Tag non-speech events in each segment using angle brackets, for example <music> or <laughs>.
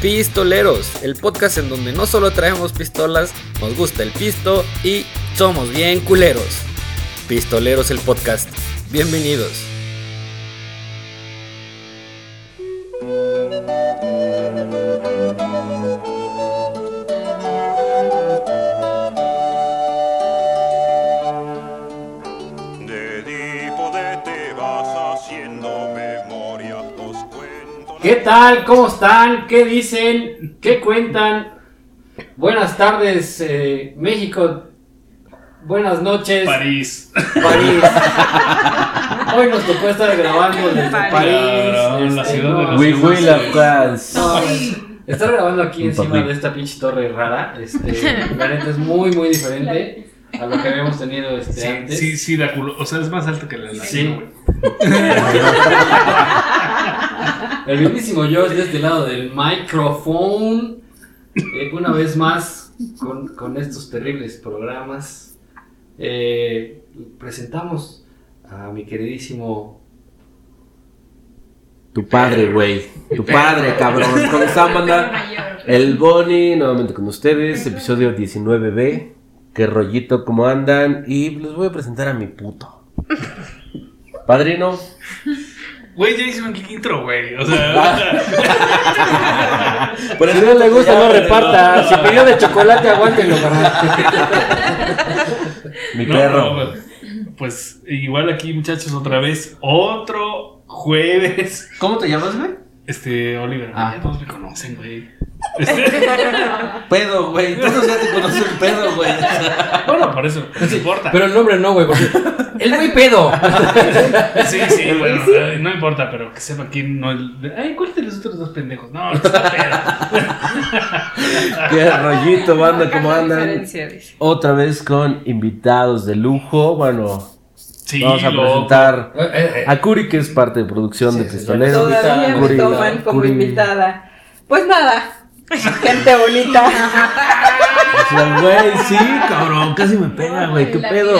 Pistoleros, el podcast en donde no solo traemos pistolas, nos gusta el pisto y somos bien culeros. Pistoleros el podcast. Bienvenidos. Tal? ¿Cómo están? ¿Qué dicen? ¿Qué cuentan? Buenas tardes, eh, México. Buenas noches, París. París. <laughs> Hoy nos tocó estar grabando desde París. Claro, la este, ciudad de los We will la France. no, estar grabando aquí encima de esta pinche torre rara, este, la neta es muy, muy diferente <laughs> a lo que habíamos tenido este, Sí, antes. sí, sí, da culo. O sea, es más alto que la Sí. güey. <laughs> El mismísimo Josh de este lado del micrófono. eh, una vez más con, con estos terribles programas. eh, presentamos a mi queridísimo. Tu padre, güey. Tu padre, cabrón. ¿Cómo están, banda? El Bonnie, nuevamente con ustedes. Episodio 19B. Qué rollito, cómo andan. Y les voy a presentar a mi puto. Padrino. Güey, ya hice un intro, güey. O sea, <laughs> Por Si no le gusta, no reparta. Si pidió de chocolate, aguántenlo. Mi no, perro. no, pues igual aquí, muchachos, otra vez. Otro jueves. ¿Cómo te llamas, güey? Este, Oliver, Ah. ya todos me conocen, güey. Este, <laughs> Pedo, güey. Todos ya te conocen pedo, güey. bueno, por eso, no importa. Pero el nombre no, güey, porque. El muy pedo. <laughs> Sí, sí, bueno, eh, no importa, pero que sepa quién no el. Ay, ¿cuál de los otros dos pendejos? No, no está pedo. <laughs> Qué rollito, banda, cómo andan. Dice. Otra vez con invitados de lujo. Bueno, Sí, vamos a loco. presentar Eh, eh, eh. a Curi, que es parte de producción Sí, de sí, sí. Pistoleros. Todavía me Curi, toman como Curi. invitada. Pues nada, gente bonita. O sea, Güey, sí, cabrón, casi me pega, güey, qué pedo.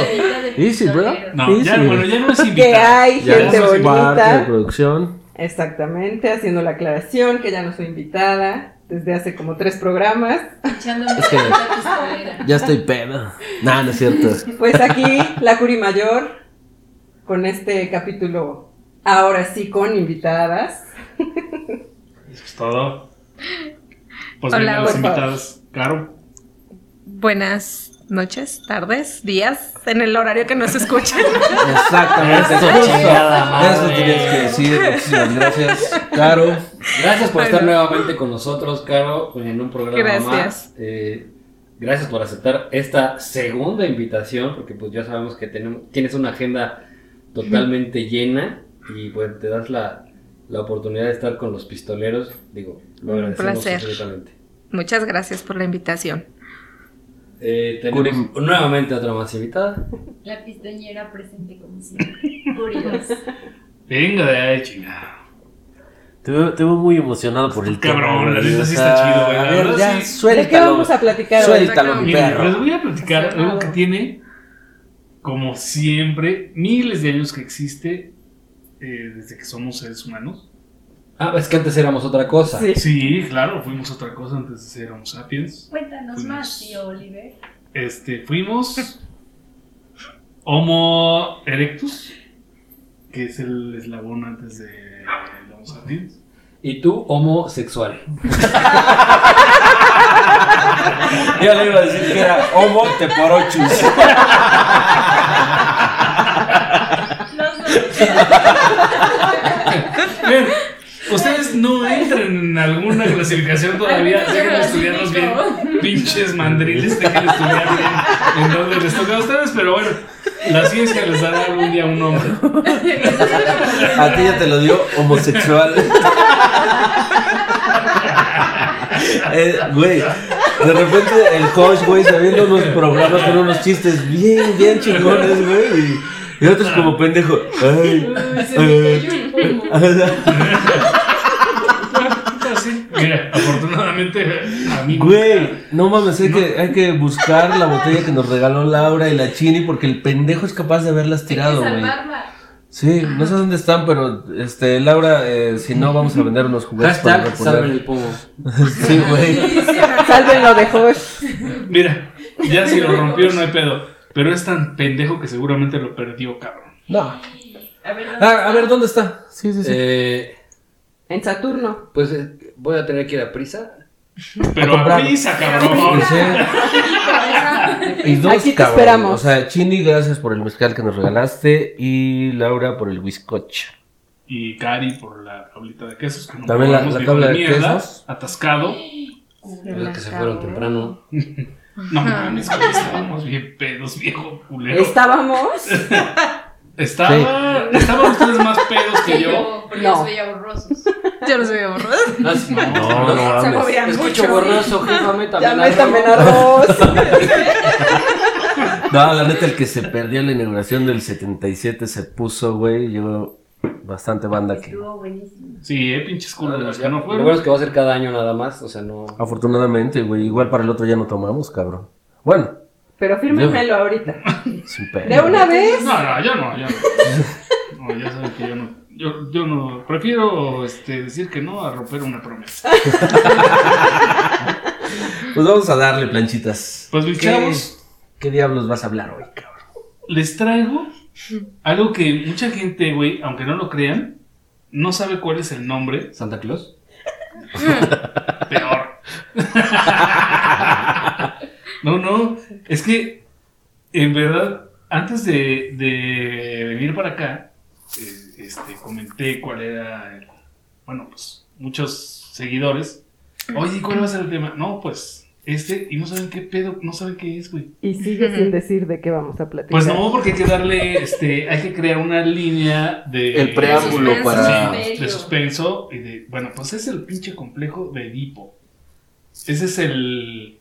Easy, bro. No, ya, Easy. bueno, ya no es Que hay Ya gente es parte de bonita. producción. Exactamente, haciendo la aclaración que ya no soy invitada desde hace como tres programas. Es que ya estoy pedo. Nah, no es cierto. Pues aquí la Curi Mayor con este capítulo ahora sí con invitadas. Eso es todo. Pues Hola, los invitados. Caro. Buenas noches, tardes, días, en el horario que nos escuchen. <laughs> Exactamente. Eso. Eso tenías que decir. Muchísimas gracias, Caro. Gracias por estar nuevamente con nosotros, Caro, en un programa Gracias. más. Eh, gracias por aceptar esta segunda invitación, porque pues ya sabemos que tenemos, tienes una agenda totalmente llena y pues te das la, la oportunidad de estar con los pistoleros. Digo, lo agradecemos absolutamente. Muchas gracias por la invitación. Eh, tenemos Curi. nuevamente otra más invitada. La pistoñera presente como siempre. Curioso. Venga de ahí, chingada. Te veo, te veo muy emocionado por el Cabrón, tema, la güey, neta sí está chido, güey, la A ver, ya, sí. suéltalo. ¿De qué vamos a platicar hoy? Suéltalo, mi perro. les voy a platicar algo que tiene, como siempre, miles de años que existe eh, desde que somos seres humanos. Ah, es que antes éramos otra cosa. Sí. Sí, claro, fuimos otra cosa antes de ser Homo sapiens. Cuéntanos Fuimos- más, tío Oliver. Este, fuimos Homo erectus, que es el eslabón antes de Homo sapiens. Y tú, homosexual. <laughs> Yo le iba a decir que era homo teporochus. <laughs> Los dos. Bien, ustedes no entran en alguna clasificación <laughs> todavía, Ay, dejen de yo estudiarlos bien. Pinches mandriles, dejen de estudiar bien en dónde les toca a ustedes, pero bueno, la ciencia les dará algún día un nombre. A ti ya te lo dio homosexual. <laughs> Eh, Güey, de repente el coach, güey, sabiendo unos programas con unos chistes bien, bien chingones, güey. Y, y otros como pendejo. Ay, ay, Sí, Mira, afortunadamente a mí Güey, no mames, hay, que, hay que buscar la botella que nos regaló Laura y la Chini porque el pendejo es capaz de haberlas tirado, Hay que güey. Sí, no sé dónde están, pero este, Laura, eh, si no, vamos a vender unos juguetes para Hashtag salven reponer. el pomo. <laughs> Sí, güey. Sálvenlo de Josh. Mira, ya si lo rompieron no hay pedo. Pero es tan pendejo que seguramente lo perdió, cabrón. No. A ver, ¿dónde Ah, a ver, está? ¿dónde está? Sí, sí, sí. Eh, En Saturno. pues eh, voy a tener que ir a prisa. Pero A comprar. a prisa, cabrón. Sí. Y dos, Aquí te cabrón. esperamos. O sea, Chini, gracias por el mezcal que nos regalaste. Y Laura por el bizcocho. Y Cari por la tablita de quesos. Que no También la- la tabla de mierda, quesos. Atascado. Los que se fueron temprano. No mames, estábamos bien pedos, viejo culero. Estábamos. <laughs> Estaba, Estaban ustedes más pedos que yo. Yo, porque No. los veía borrosos. Yo los veo borrosos. Ah, sí. No, no Se movían Escucho mucho. borroso, jefa, métame en arroz. No, la neta, el que se perdió en la inauguración del 77 se puso, güey. Yo, bastante banda que. Estuvo buenísimo. Sí, eh, pinches culos los que no Lo fueron. bueno es que va a ser cada año nada más, o sea, no... Afortunadamente, güey. Igual para el otro ya no tomamos, cabrón. Bueno, Pero fírmenmelo ahorita. <laughs> pedo. ¿De una vez? No, no, yo no, yo no. No, ya saben que yo no. Yo, yo no. Prefiero este, decir que no a romper una promesa. <laughs> Pues vamos a darle planchitas. Pues mis ¿Qué- chavos, ¿Qué diablos vas a hablar hoy, cabrón? les traigo algo que mucha gente, güey, aunque no lo crean, no sabe cuál es el nombre. ¿Santa Claus? Peor. <laughs> no, no. Es que, en verdad, antes de, de venir para acá, eh, este, comenté cuál era el. Bueno, pues muchos seguidores. Oye, ¿cuál va a ser el tema? No, pues este, y no saben qué pedo, no saben qué es, güey. Y sigue sin decir de qué vamos a platicar. Pues no, porque hay que darle, este, hay que crear una línea de. El preámbulo Suspenso. para. Sí, de suspenso y de. Bueno, pues es el pinche complejo de Edipo. Ese es el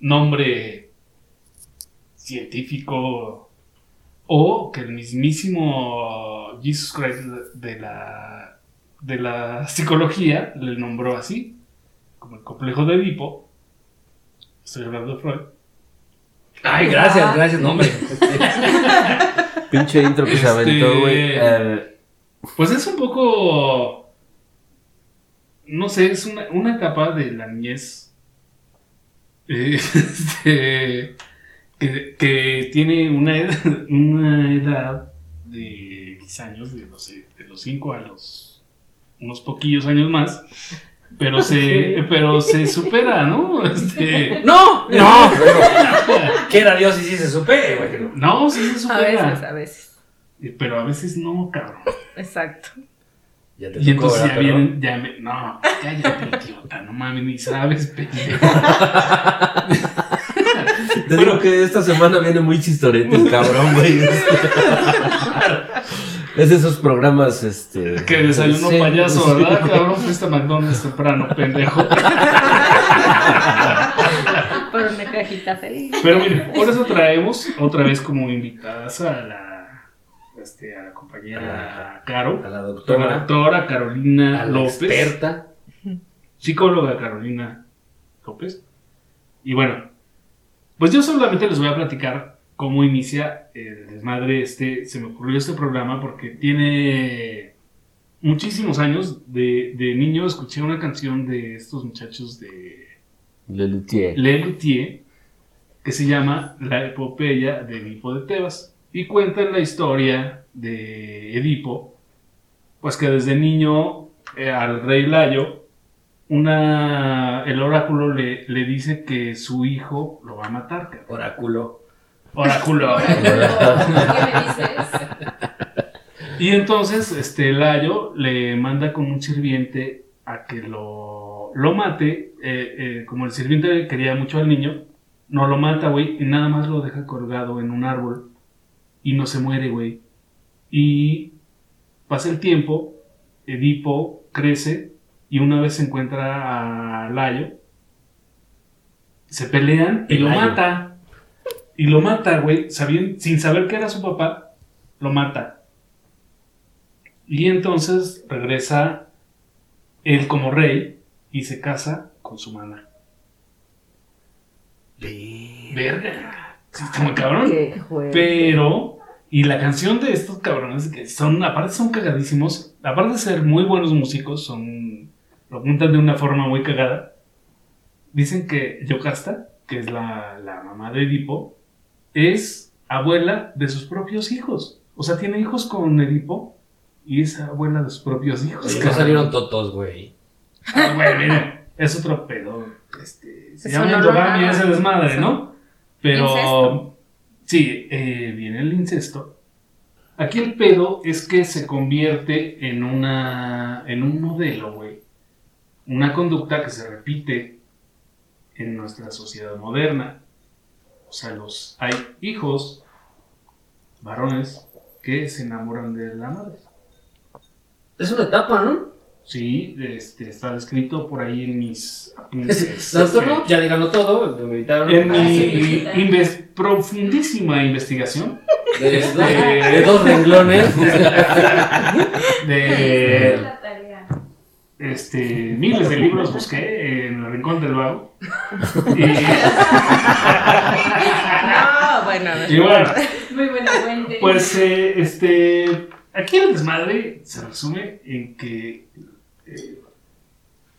nombre científico o que el mismísimo Jesus Christ de la de la psicología le nombró así, como el complejo de Edipo. Estoy hablando de Freud. Ay, gracias, gracias, no, hombre. <laughs> Pinche intro que se aventó, Este- güey. Eh, Pues es un poco. No sé, es una, una etapa de la niñez. Eh, <laughs> este, que, que tiene una edad, <laughs> una edad de X años, de, no sé, de los 5 a los. unos poquillos años más. Pero se, pero se supera, ¿no? Este, <laughs> ¡No! ¡No! Quiera Dios y sí se supere, güey. no, sí se A supera. veces, a veces. Pero a veces no, cabrón. Exacto. Ya te Y tocó, entonces ya vienen, ya me, no, cállate, idiota, no mames, ni sabes, pendejo. <laughs> te digo que esta semana viene muy chistorete el cabrón, güey. Es de esos programas, este. Que desayuno sí, payaso, sí. ¿verdad, cabrón? Fuiste a McDonald's temprano, pendejo. Por una cajita feliz. Pero mire, por eso traemos otra vez como invitadas a la, este, a la compañera Caro, A la a la doctora, Carolina a la López, experta. psicóloga Carolina López. Y bueno, pues yo solamente les voy a platicar cómo inicia el desmadre este. Se me ocurrió este programa porque tiene muchísimos años. De, de niño escuché una canción de estos muchachos de Le Luthier. Le Luthier que se llama La epopeya de Edipo de Tebas. Y cuentan la historia de Edipo, pues que desde niño eh, al rey Layo, una, el oráculo le, le dice que su hijo lo va a matar. cabrón. Oráculo. Oráculo. <laughs> ¿Qué me dices? Y entonces, este Layo le manda con un sirviente a que lo, lo mate. eh, eh, como el sirviente quería mucho al niño, no lo mata, güey, y nada más lo deja colgado en un árbol. Y no se muere, güey. Y pasa el tiempo, Edipo crece y una vez se encuentra a Layo. Se pelean y lo Layo. mata. Y lo mata, güey, sin saber que era su papá, lo mata. Y entonces regresa él como rey y se casa con su mana. Verga. Sí, Está muy cabrón. Qué. Pero Y la canción de estos cabrones, que son, aparte son cagadísimos, aparte de ser muy buenos músicos, son, lo apuntan de una forma muy cagada. Dicen que Yocasta, que es la, la mamá de Edipo, es abuela de sus propios hijos. O sea, tiene hijos con Edipo y es abuela de sus propios hijos. Oye, no salieron totos, güey. Ah, bueno, miren, es otro pedo. Este, se Eso llama no lo endogami hagan. ese desmadre. ¿no? Pero Incesto. sí, eh, viene el incesto. Aquí el pedo es que se convierte en una en un modelo, güey. Una conducta que se repite en nuestra sociedad moderna. O sea, los hay hijos varones que se enamoran de la madre. Es una etapa, ¿no? Sí, este, está descrito por ahí en mis apuntes. Doctor, <laughs> este, ya díganlo todo. Me invitaron. en Ah, mi sí. inves- profundísima investigación De, de- de dos renglones. <laughs> de <laughs> este, miles de libros busqué en el rincón del vago. Y, No, bueno, y bueno, Muy buena fuente. pues eh, este, aquí el desmadre se resume en que eh,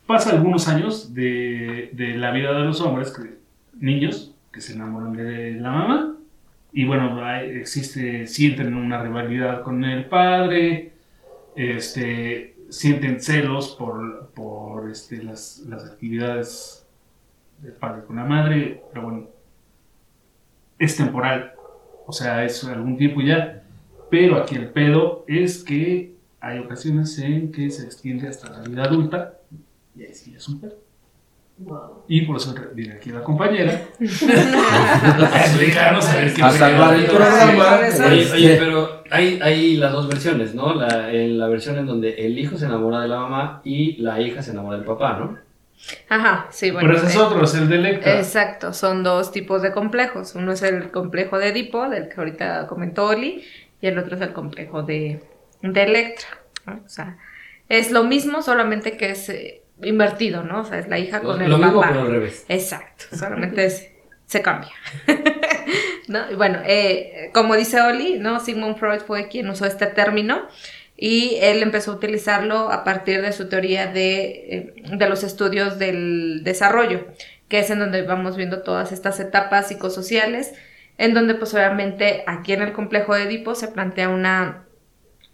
pasa algunos años de, la vida de los hombres, niños, que se enamoran de la mamá. Y bueno, existe, sienten una rivalidad con el padre, este, sienten celos por, por este, las, las actividades del padre con la madre, pero bueno, es temporal, o sea, es algún tiempo ya, pero aquí el pedo es que hay ocasiones en que se extiende hasta la vida adulta, y ahí sí es un pedo. Wow. Y por eso viene aquí la compañera a <laughs> <laughs> explicarnos a ver qué A salvar el programa. Oye, oye, pero hay, hay las dos versiones, ¿no? La, en la versión en donde el hijo se enamora de la mamá y la hija se enamora del papá, ¿no? Ajá, sí, bueno. Pero ese es eh, otro, es el de Electra. Exacto, son dos tipos de complejos. Uno es el complejo de Edipo, del que ahorita comentó Oli, y el otro es el complejo de, de Electra. ¿no? O sea, es lo mismo, solamente que es eh, invertido, ¿no? O sea, es la hija con lo el lo mismo, papá. pero al revés. Exacto, solamente es- se cambia. <laughs> ¿No? Y bueno, eh, como dice Oli, ¿no? Sigmund Freud fue quien usó este término y él empezó a utilizarlo a partir de su teoría de, eh, de los estudios del desarrollo, que es en donde vamos viendo todas estas etapas psicosociales, en donde pues obviamente aquí en el complejo de Edipo se plantea una,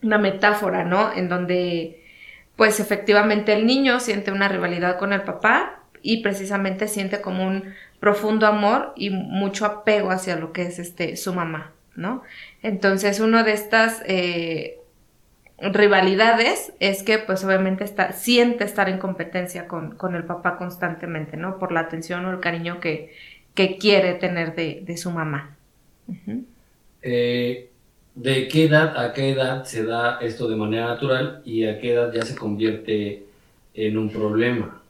una metáfora, ¿no? En donde pues efectivamente el niño siente una rivalidad con el papá y precisamente siente como un profundo amor y mucho apego hacia lo que es este su mamá, ¿no? Entonces uno de estas eh, rivalidades es que pues obviamente está, siente estar en competencia con, con el papá constantemente, ¿no? Por la atención o el cariño que, que quiere tener de, de su mamá. Eh, ¿De qué edad a qué edad se da esto de manera natural y a qué edad ya se convierte en un problema?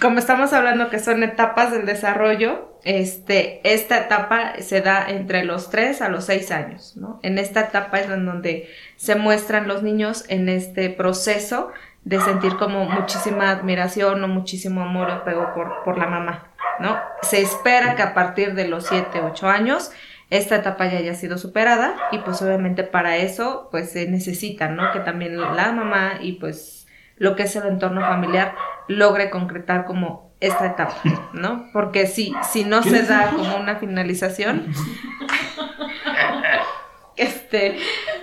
como estamos hablando que son etapas del desarrollo, este, esta etapa se da entre los 3 a los 6 años, ¿no? En esta etapa es en donde se muestran los niños en este proceso de sentir como muchísima admiración o muchísimo amor o apego por, por la mamá, ¿no? Se espera que a partir de los 7, 8 años esta etapa ya haya sido superada y pues obviamente para eso pues se necesita, ¿no? Que también la mamá y pues lo que es el entorno familiar logre concretar como esta etapa, ¿no? Porque si, si no se da como una finalización, <laughs> este,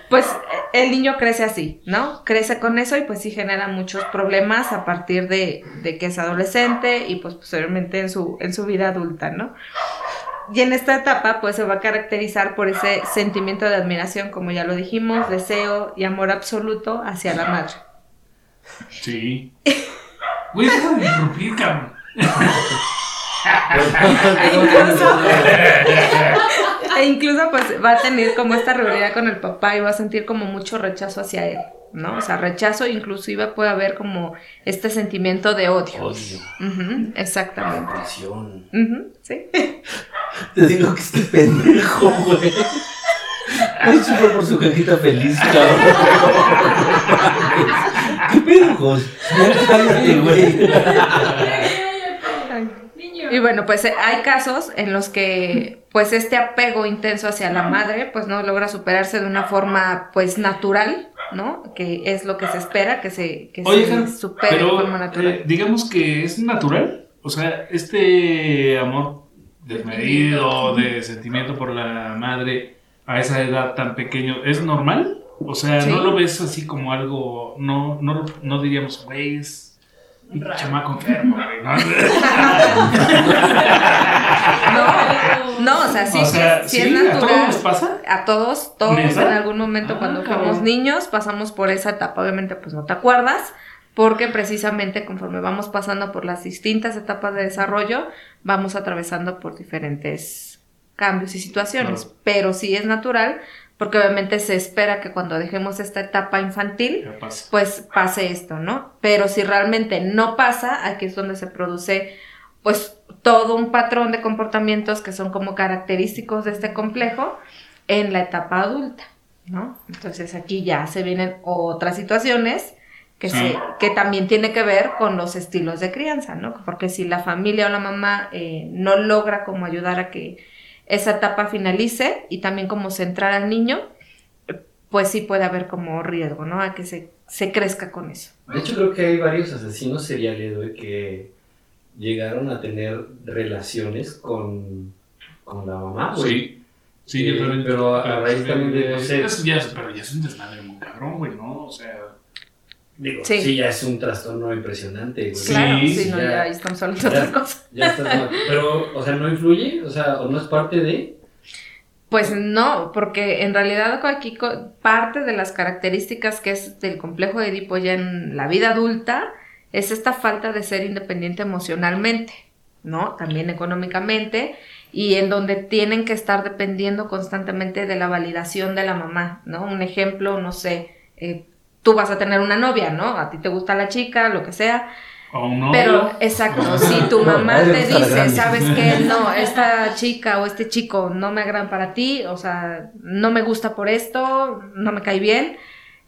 pues el niño crece así, ¿no? Crece con eso y pues sí genera muchos problemas a partir de, de que es adolescente y pues posteriormente en su, en su vida adulta, ¿no? Y en esta etapa pues se va a caracterizar por ese sentimiento de admiración, como ya lo dijimos, deseo y amor absoluto hacia la madre. Sí. Güey, deja de interrumpir, cabrón. <laughs> E incluso pues va a tener como esta rivalidad con el papá y va a sentir como mucho rechazo hacia él, ¿no? O sea, rechazo inclusive puede haber como este sentimiento de odio. Odio, Ujú, exactamente. presión. Ujú, sí. Te digo que este pendejo, güey. Ay, fue por su cajita feliz, cabrón. ¿Qué pedo, Jos? Ya cállate, güey. Y bueno, pues eh, hay casos en los que pues este apego intenso hacia la madre pues no logra superarse de una forma pues natural, ¿no? Que es lo que se espera, que se, que Oye, se Jan, supere de forma natural. eh, digamos que es natural. O sea, este amor desmedido, de sentimiento por la madre a esa edad tan pequeño, ¿es normal? O sea, Sí. ¿no lo ves así como algo, no, no, no diríamos, güey, es chamaco enfermo, ¿no? <laughs> No, o sea, sí, O sea, es- sí ¿sí? es ¿A natural. todos nos pasa? A todos, todos en algún momento Ah, cuando fuimos niños pasamos por esa etapa, obviamente pues no te acuerdas, porque precisamente conforme vamos pasando por las distintas etapas de desarrollo, vamos atravesando por diferentes cambios y situaciones, Claro. pero sí es natural, porque obviamente se espera que cuando dejemos esta etapa infantil, pues pase esto, ¿no? Pero si realmente no pasa, aquí es donde se produce pues todo un patrón de comportamientos que son como característicos de este complejo en la etapa adulta, ¿no? Entonces aquí ya se vienen otras situaciones que, Sí. se, que también tiene que ver con los estilos de crianza, ¿no? Porque si la familia o la mamá eh, no logra como ayudar a que esa etapa finalice y también como centrar al niño, pues sí puede haber como riesgo, ¿no? A que se, se crezca con eso. De hecho, creo que hay varios asesinos seriales, güey, que llegaron a tener relaciones con, con la mamá, güey. Sí. Sí, Eh, yo también. pero a raíz también de, no sé- Eso ya pero ya es un desmadre muy cabrón, güey, ¿no? O sea. Digo, Sí. sí. ya es un trastorno impresionante, güey. Claro, sí, no, ya- ya estamos hablando de otra cosa. Ya estás mal. Pero, o sea, no influye, o sea, o no es parte de. Pues no, porque en realidad aquí parte de las características que es del complejo de Edipo ya en la vida adulta es esta falta de ser independiente emocionalmente, ¿no? También económicamente y en donde tienen que estar dependiendo constantemente de la validación de la mamá, ¿no? Un ejemplo, no sé, eh, tú vas a tener una novia, ¿no? A ti te gusta la chica, lo que sea, O no. Pero, exacto, si tu <laughs> mamá te dice, sabes que <laughs> no, esta chica o este chico no me agradan para ti, o sea, no me gusta por esto, no me cae bien,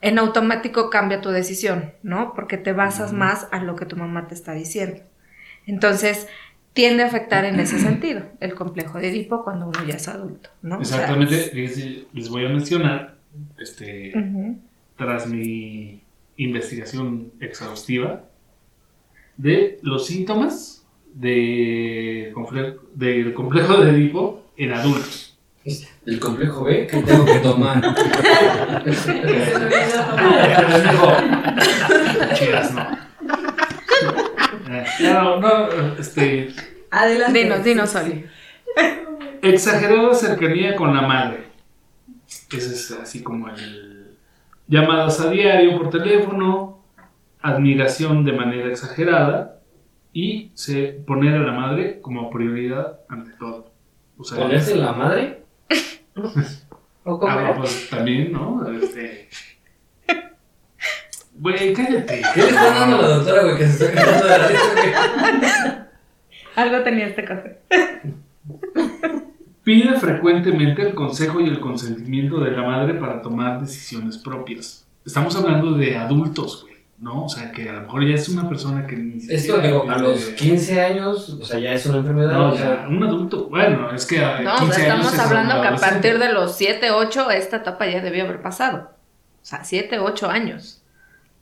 en automático cambia tu decisión, ¿no? Porque te basas más a lo que tu mamá te está diciendo. Entonces, tiende a afectar en ese sentido el complejo de Edipo cuando uno ya es adulto, ¿no? O sea, Exactamente, les, voy a mencionar, este. Tras mi investigación exhaustiva, de los síntomas de comple- del complejo de Edipo en adultos. El complejo B, que tengo que tomar? Chidas, no. Eh, No, no, este, Adelante. Dinos, dinos, Oli. exagerada cercanía con la madre. Ese es así como el llamadas a diario por teléfono, admiración de manera exagerada y se poner a la madre como prioridad ante todo. O sea, ¿Ponerse la madre? <laughs> ¿O cómo ah, pues también, ¿no? Este. Güey, cállate. ¿Qué le está dando a la doctora, güey, que se está cagando de la risa? <laughs> Algo tenía este café. <laughs> Pide frecuentemente el consejo y el consentimiento de la madre para tomar decisiones propias. Estamos hablando de adultos, güey, ¿no? O sea, que a lo mejor ya es una persona que ni Esto, digo, a los tiene- 15 años, o sea, ya es una enfermedad. No, o sea, un adulto. Bueno, es que a No, o 15 sea, años estamos es hablando que a partir de los 7, 8, esta etapa ya debió haber pasado. O sea, 7, 8 años.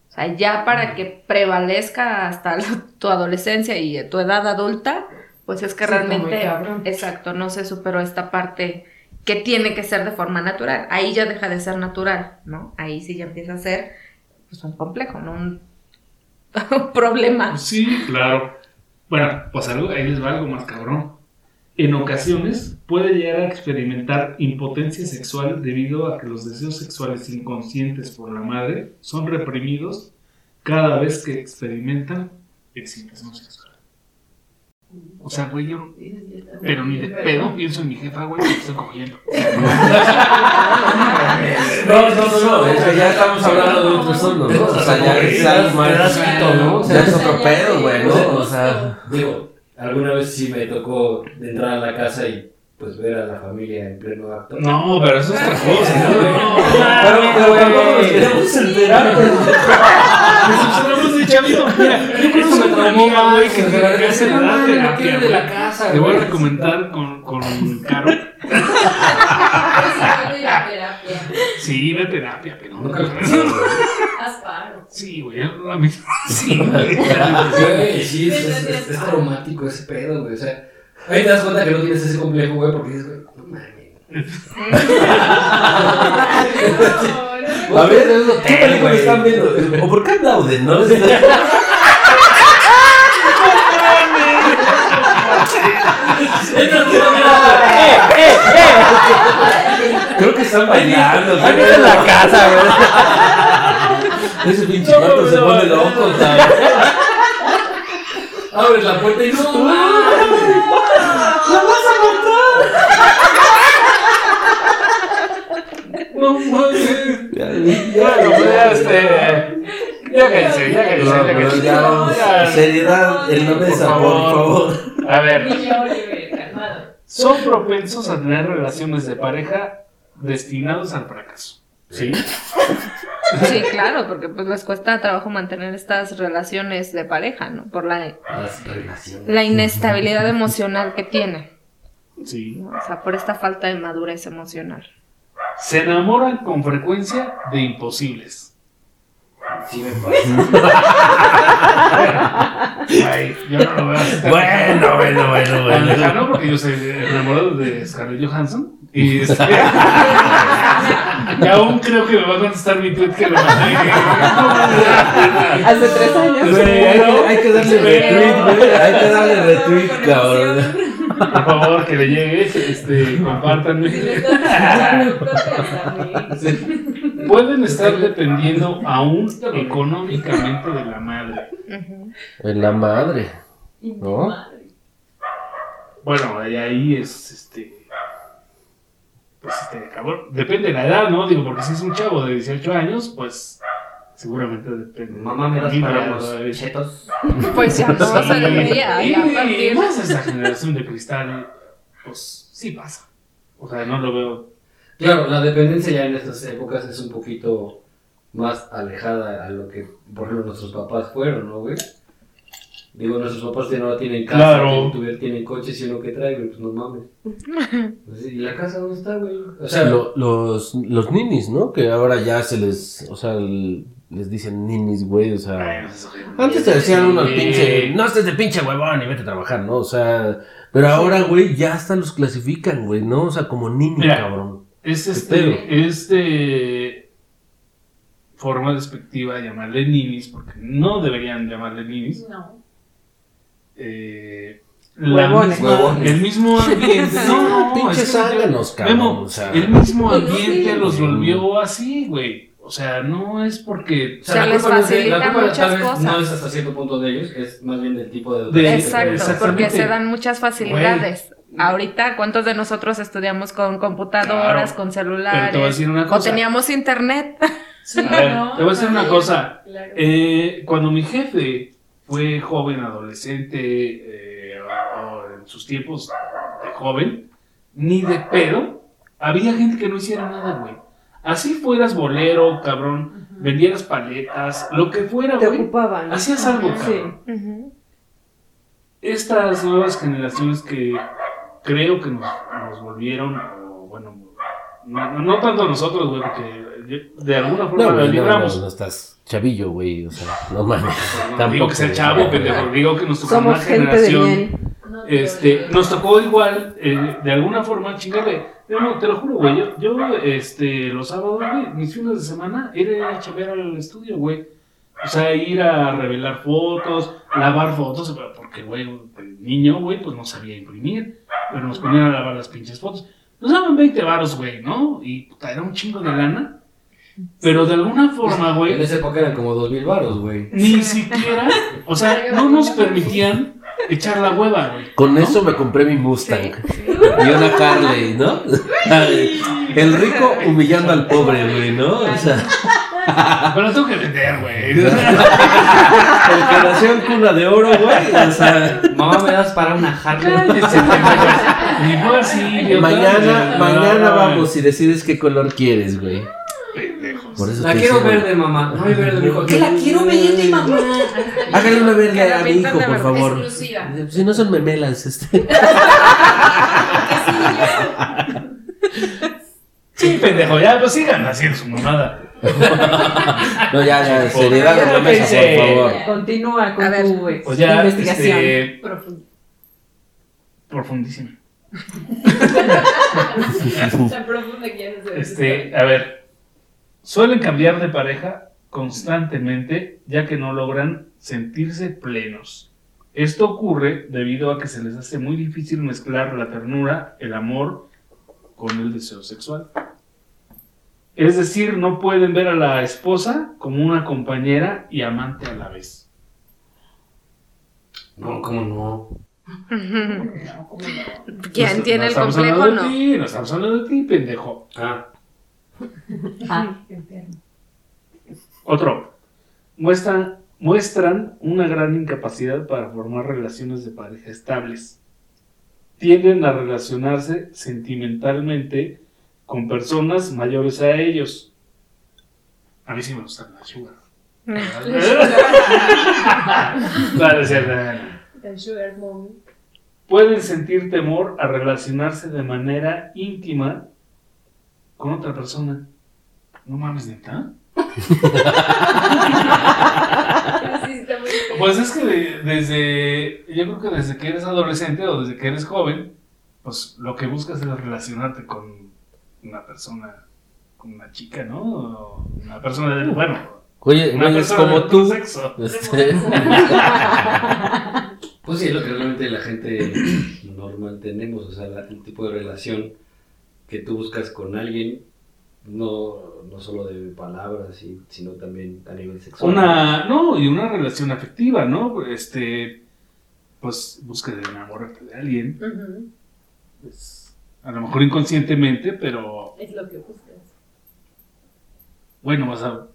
O sea, ya para que prevalezca hasta <laughs> tu adolescencia y tu edad adulta, pues es que Sí, realmente, cabrón. exacto, no se superó esta parte que tiene que ser de forma natural. Ahí ya deja de ser natural, ¿no? Ahí sí ya empieza a ser pues un complejo, ¿no? Un, un <laughs> problema. Sí, claro. Bueno, pues algo, ahí les va algo más cabrón. En ocasiones puede llegar a experimentar impotencia sexual debido a que los deseos sexuales inconscientes por la madre son reprimidos cada vez que experimentan excitación sexual. O sea, güey, yo, pero ni de pedo pienso en mi jefa, güey, que estoy cogiendo. <laughs> No, no, no, no, eso ya estamos hablando de otro asunto, ¿no? O sea, ya es algo más, ¿no? O sea, es otro pedo, güey, ¿no? O sea, Digo, alguna vez sí me tocó de entrar a la casa y pues ver a la familia en pleno acto. No, pero eso es otra cosa, ¿no? pero, pero tampoco nos queremos chavito. Mira, yo conozco me una amiga, güey, que que sea, hace la terapia, de la casa, Te voy a recomendar con, con Caro. <laughs> De la terapia. Sí, ve terapia, pero Nunca lo he pensado, güey. Haz paro. Sí, güey, a mí. <laughs> Sí, güey. Sí, es, es, es- es traumático ese pedo, güey. O sea, ahí te das cuenta que no tienes ese complejo, güey, porque dices, güey, no mames. <laughs> A ver, ¿qué película están viendo? ¿O por qué aplauden, no? <laughs> Creo que están bailando. Ahí viene la casa, güey. <laughs> Ese pinche vato se pone loco, ¿sabes? Abres la puerta y no mames. No mames. Bueno, pues ya este. Ya cállense, ya cállense, ya cállense. ya vamos. Ya. Seriedad en la mesa, por favor. A ver, son propensos a tener relaciones de pareja destinados al fracaso. ¿Sí? Sí, claro, porque pues les cuesta trabajo mantener estas relaciones de pareja, ¿no? Por la, la inestabilidad emocional que tiene, Sí. ¿no? O sea, por esta falta de madurez emocional. Se enamoran con frecuencia de imposibles. Sí me pasa. Ay, yo no lo veo así tan Bueno, bueno, bueno, bueno. lejano porque yo soy enamorado de Scarlett Johansson. Y, este, y aún creo que me va a contestar mi tweet que le mandé. Hace tres años. Hay, que, hay que darle retweet, güey. Hay que darle retweet, cabrón. Por favor, que le llegue, este, compártanme. Pueden estar dependiendo aún económicamente de la madre. En la madre. ¿No? Bueno, ahí- ahí es este. Pues este, cabrón. Depende de la edad, ¿no? Digo, porque si es un chavo de 18 años, pues seguramente depende. Mamá, me das para los chetos. Pues ya no se debería, Y más esa generación de cristal, pues sí pasa. O sea, no lo veo. Claro, la dependencia ya en estas épocas es un poquito más alejada a lo que, por ejemplo, nuestros papás fueron, ¿no, güey? Digo, nuestros papás ya no tienen casa, Claro. tienen, tienen coches y uno que trae, güey, pues no mames. <laughs> Pues, ¿Y la casa dónde está, güey? O sea, lo- los, los ninis, ¿no? Que ahora ya se les, o sea, el- les dicen ninis, güey, o sea... Antes te decían uno al pinche, no estés de pinche huevón y vete a trabajar, ¿no? O sea, pero ahora, güey, ya hasta los clasifican, güey, ¿no? O sea, como nini, Mira. cabrón. Es este, es de forma despectiva llamarle ninis, porque no deberían llamarle ninis. No. Eh, la Huevones. misma- Huevones. el mismo <laughs> ambiente. No, no, Pinches es que- zánganos, cabrón, Memo, o sea. el mismo ambiente Sí. los volvió así, güey. O sea, no es porque. o sea, Se la les culpa, la muchas cosas. no es hasta cierto punto de ellos, es más bien del tipo de De- educación. Exacto, porque se dan muchas facilidades. Ahorita, ¿cuántos de nosotros estudiamos con computadoras, Claro. con Pero te voy a celulares? decir una O teníamos internet. Sí, A ver, no, te voy a decir una <laughs> cosa. claro. Eh, cuando mi jefe fue joven, adolescente, eh, en sus tiempos de joven, ni de pedo, había gente que no hiciera nada, güey. Así fueras bolero, cabrón, vendieras paletas, lo que fuera, Te güey. ocupaban. Hacías algo, Sí. cabrón. Ujú. Estas nuevas generaciones que creo que nos, nos volvieron, o bueno, no, no- tanto a nosotros, güey, porque de alguna forma No, la güey, no, no, libramos. no estás chavillo, güey, o sea, no mames. No digo que sea chavo, pendejo. Digo que nos tocó Somos una gente de generación. bien. Te Este, nos tocó igual, eh, de alguna forma, chingarle. Yo no, te lo juro, güey. Yo, yo, este, los sábados, güey, mis fines de semana, era ir a chavear al estudio, güey. O sea, ir a revelar fotos, lavar fotos, porque, güey, el niño, güey, pues no sabía imprimir. Pero nos ponían a lavar las pinches fotos. Nos daban 20 varos, güey, ¿no? Y puta, era un chingo de lana. Pero de alguna forma, güey, En esa época eran como dos mil baros, güey. ni siquiera, o sea, no nos permitían echar la hueva, güey. Con eso me compré mi Mustang. Y una Harley, ¿no? El rico humillando al pobre, güey, ¿no? O sea, Pero tengo que vender, güey. <laughs> el que nació en cuna de oro, güey. O sea, Mamá, ¿me das para una Harley? Ni fue así, mañana, mañana vamos y decides qué color quieres, güey. Pendejo. Por eso La quiero hicieron- verde, mamá. No hay verde, mi hijo. ¿Qué la quiero verde, mamá? Hágale una verde a mi hijo, por favor. Exclusiva. Si no son memelas, este. <laughs> Sí, pendejo, ya, pues sigan haciendo su mamada. <laughs> No, ya, ya, seriedad en la mesa, por favor. Continúa con ver. tu Pues ya, investigación. este, Profundo. profundísimo. <laughs> Tan profunda que ya no sé. Este, a ver, suelen cambiar de pareja constantemente ya que no logran sentirse plenos. Esto ocurre debido a que se les hace muy difícil mezclar la ternura, el amor con el deseo sexual. Es decir, no pueden ver a la esposa como una compañera y amante a la vez. No, ¿cómo no? ¿Quién No tiene el estamos complejo hablando no? de ti, no estamos hablando de ti, pendejo. Ah, Ah, Otro. Muestran, muestran una gran incapacidad para formar relaciones de pareja estables. Tienden a relacionarse sentimentalmente con personas mayores a ellos. A mí sí me gustan las sugar. <laughs> Eh, El sugar mommy. Pueden sentir temor a relacionarse de manera íntima con otra persona. No mames, neta. <laughs> Pues es que de- desde, yo creo que desde que eres adolescente o desde que eres joven, pues lo que buscas es relacionarte con una persona, con una chica, ¿no? O Una persona de, bueno, Oye, una persona como del tú. sexo. Este, pues sí, es lo que realmente la gente normal tenemos, o sea, la- el tipo de relación que tú buscas con alguien, no, no solo de palabras, y- sino también a nivel sexual. Una, no, y una relación afectiva, ¿no? Este, pues busca de enamorarte de alguien, pues, a lo mejor inconscientemente, pero Es lo que buscas. bueno, vas a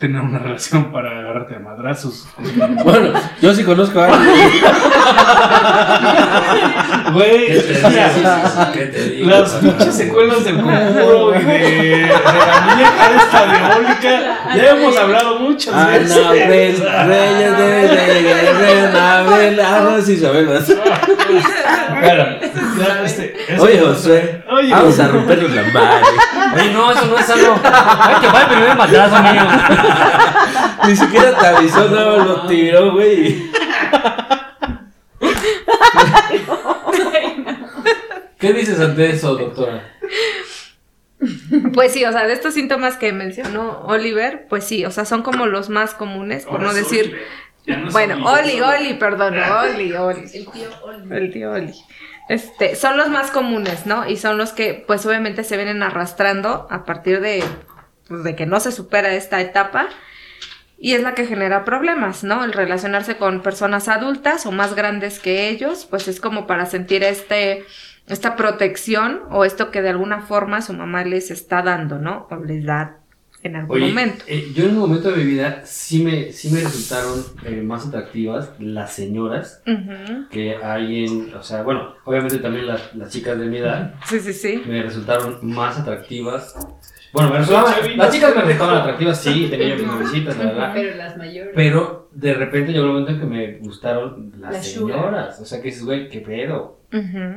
tener una relación para agarrarte a madrazos. <laughs> bueno, yo sí conozco a alguien. Güey. Las pinches secuelas del conjuro y de, de la muñeca esta diabólica. Ya hemos hablado muchas veces. Anabel, Reyes de Reyes, Anabel, ah, sí sabemos. Bueno, ya, este, Oye, Josué, Oye, vamos a romperle la madre. Oye, no, eso no es sano. Ay, que va el primer madrazo, niño. Ni siquiera te avisó, no, lo tiró, güey. ¿Qué dices ante eso, doctora? Pues sí, o sea, de estos síntomas que mencionó Oliver, pues sí, o sea, son como los más comunes, por Ahora no decir. No Bueno, Oli, Oli, perdón, Oli, Oli. El tío Oli. El tío Oli. Este, son los más comunes, ¿no? Y son los que, pues obviamente se vienen arrastrando a partir de, de que no se supera esta etapa. Y es la que genera problemas, ¿no? El relacionarse con personas adultas o más grandes que ellos, pues es como para sentir este, esta protección o esto que de alguna forma su mamá les está dando, ¿no? O les da en algún Oye, momento. eh, yo en un momento de mi vida sí me, sí me resultaron eh, más atractivas las señoras que hay en, o sea, bueno, obviamente también las, las chicas de mi edad Sí, sí, sí. me resultaron más atractivas. Bueno, me resultaban, las chicas me resultaban atractivas, sí, tenía yo mis novicitas, la verdad. Pero las mayores. Pero de repente llegó un momento en que me gustaron las, Las sugar. señoras. O sea, que dices, güey, qué pedo.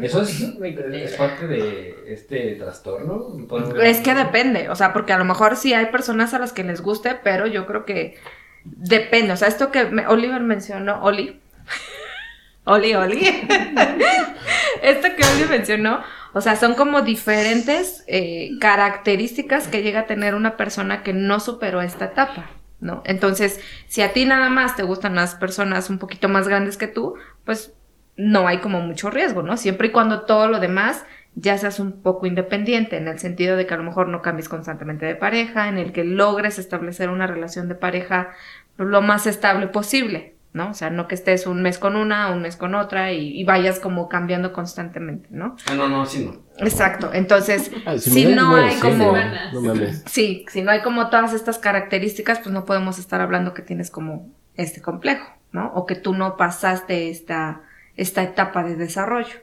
Eso es, es parte de este trastorno. ¿Podemos- Es que depende, o sea, porque a lo mejor sí hay personas a las que les guste, pero yo creo que depende, o sea, esto que me- Oliver mencionó, Oli, <laughs> Oli, Oli, <laughs> esto que Oli mencionó, o sea, son como diferentes eh, características que llega a tener una persona que no superó esta etapa, ¿no? Entonces, si a ti nada más te gustan las personas un poquito más grandes que tú, pues no hay como mucho riesgo, ¿no? Siempre y cuando todo lo demás ya seas un poco independiente, en el sentido de que a lo mejor no cambies constantemente de pareja, en el que logres establecer una relación de pareja lo más estable posible, ¿no? O sea, no que estés un mes con una, un mes con otra y, y vayas como cambiando constantemente, ¿no? Ah, no, no, sí, no. Exacto, entonces, <laughs> Ah, si no hay como... No. Sí, si no hay como todas estas características, pues no podemos estar hablando que tienes como este complejo, ¿no? O que tú no pasaste esta, esta etapa de desarrollo.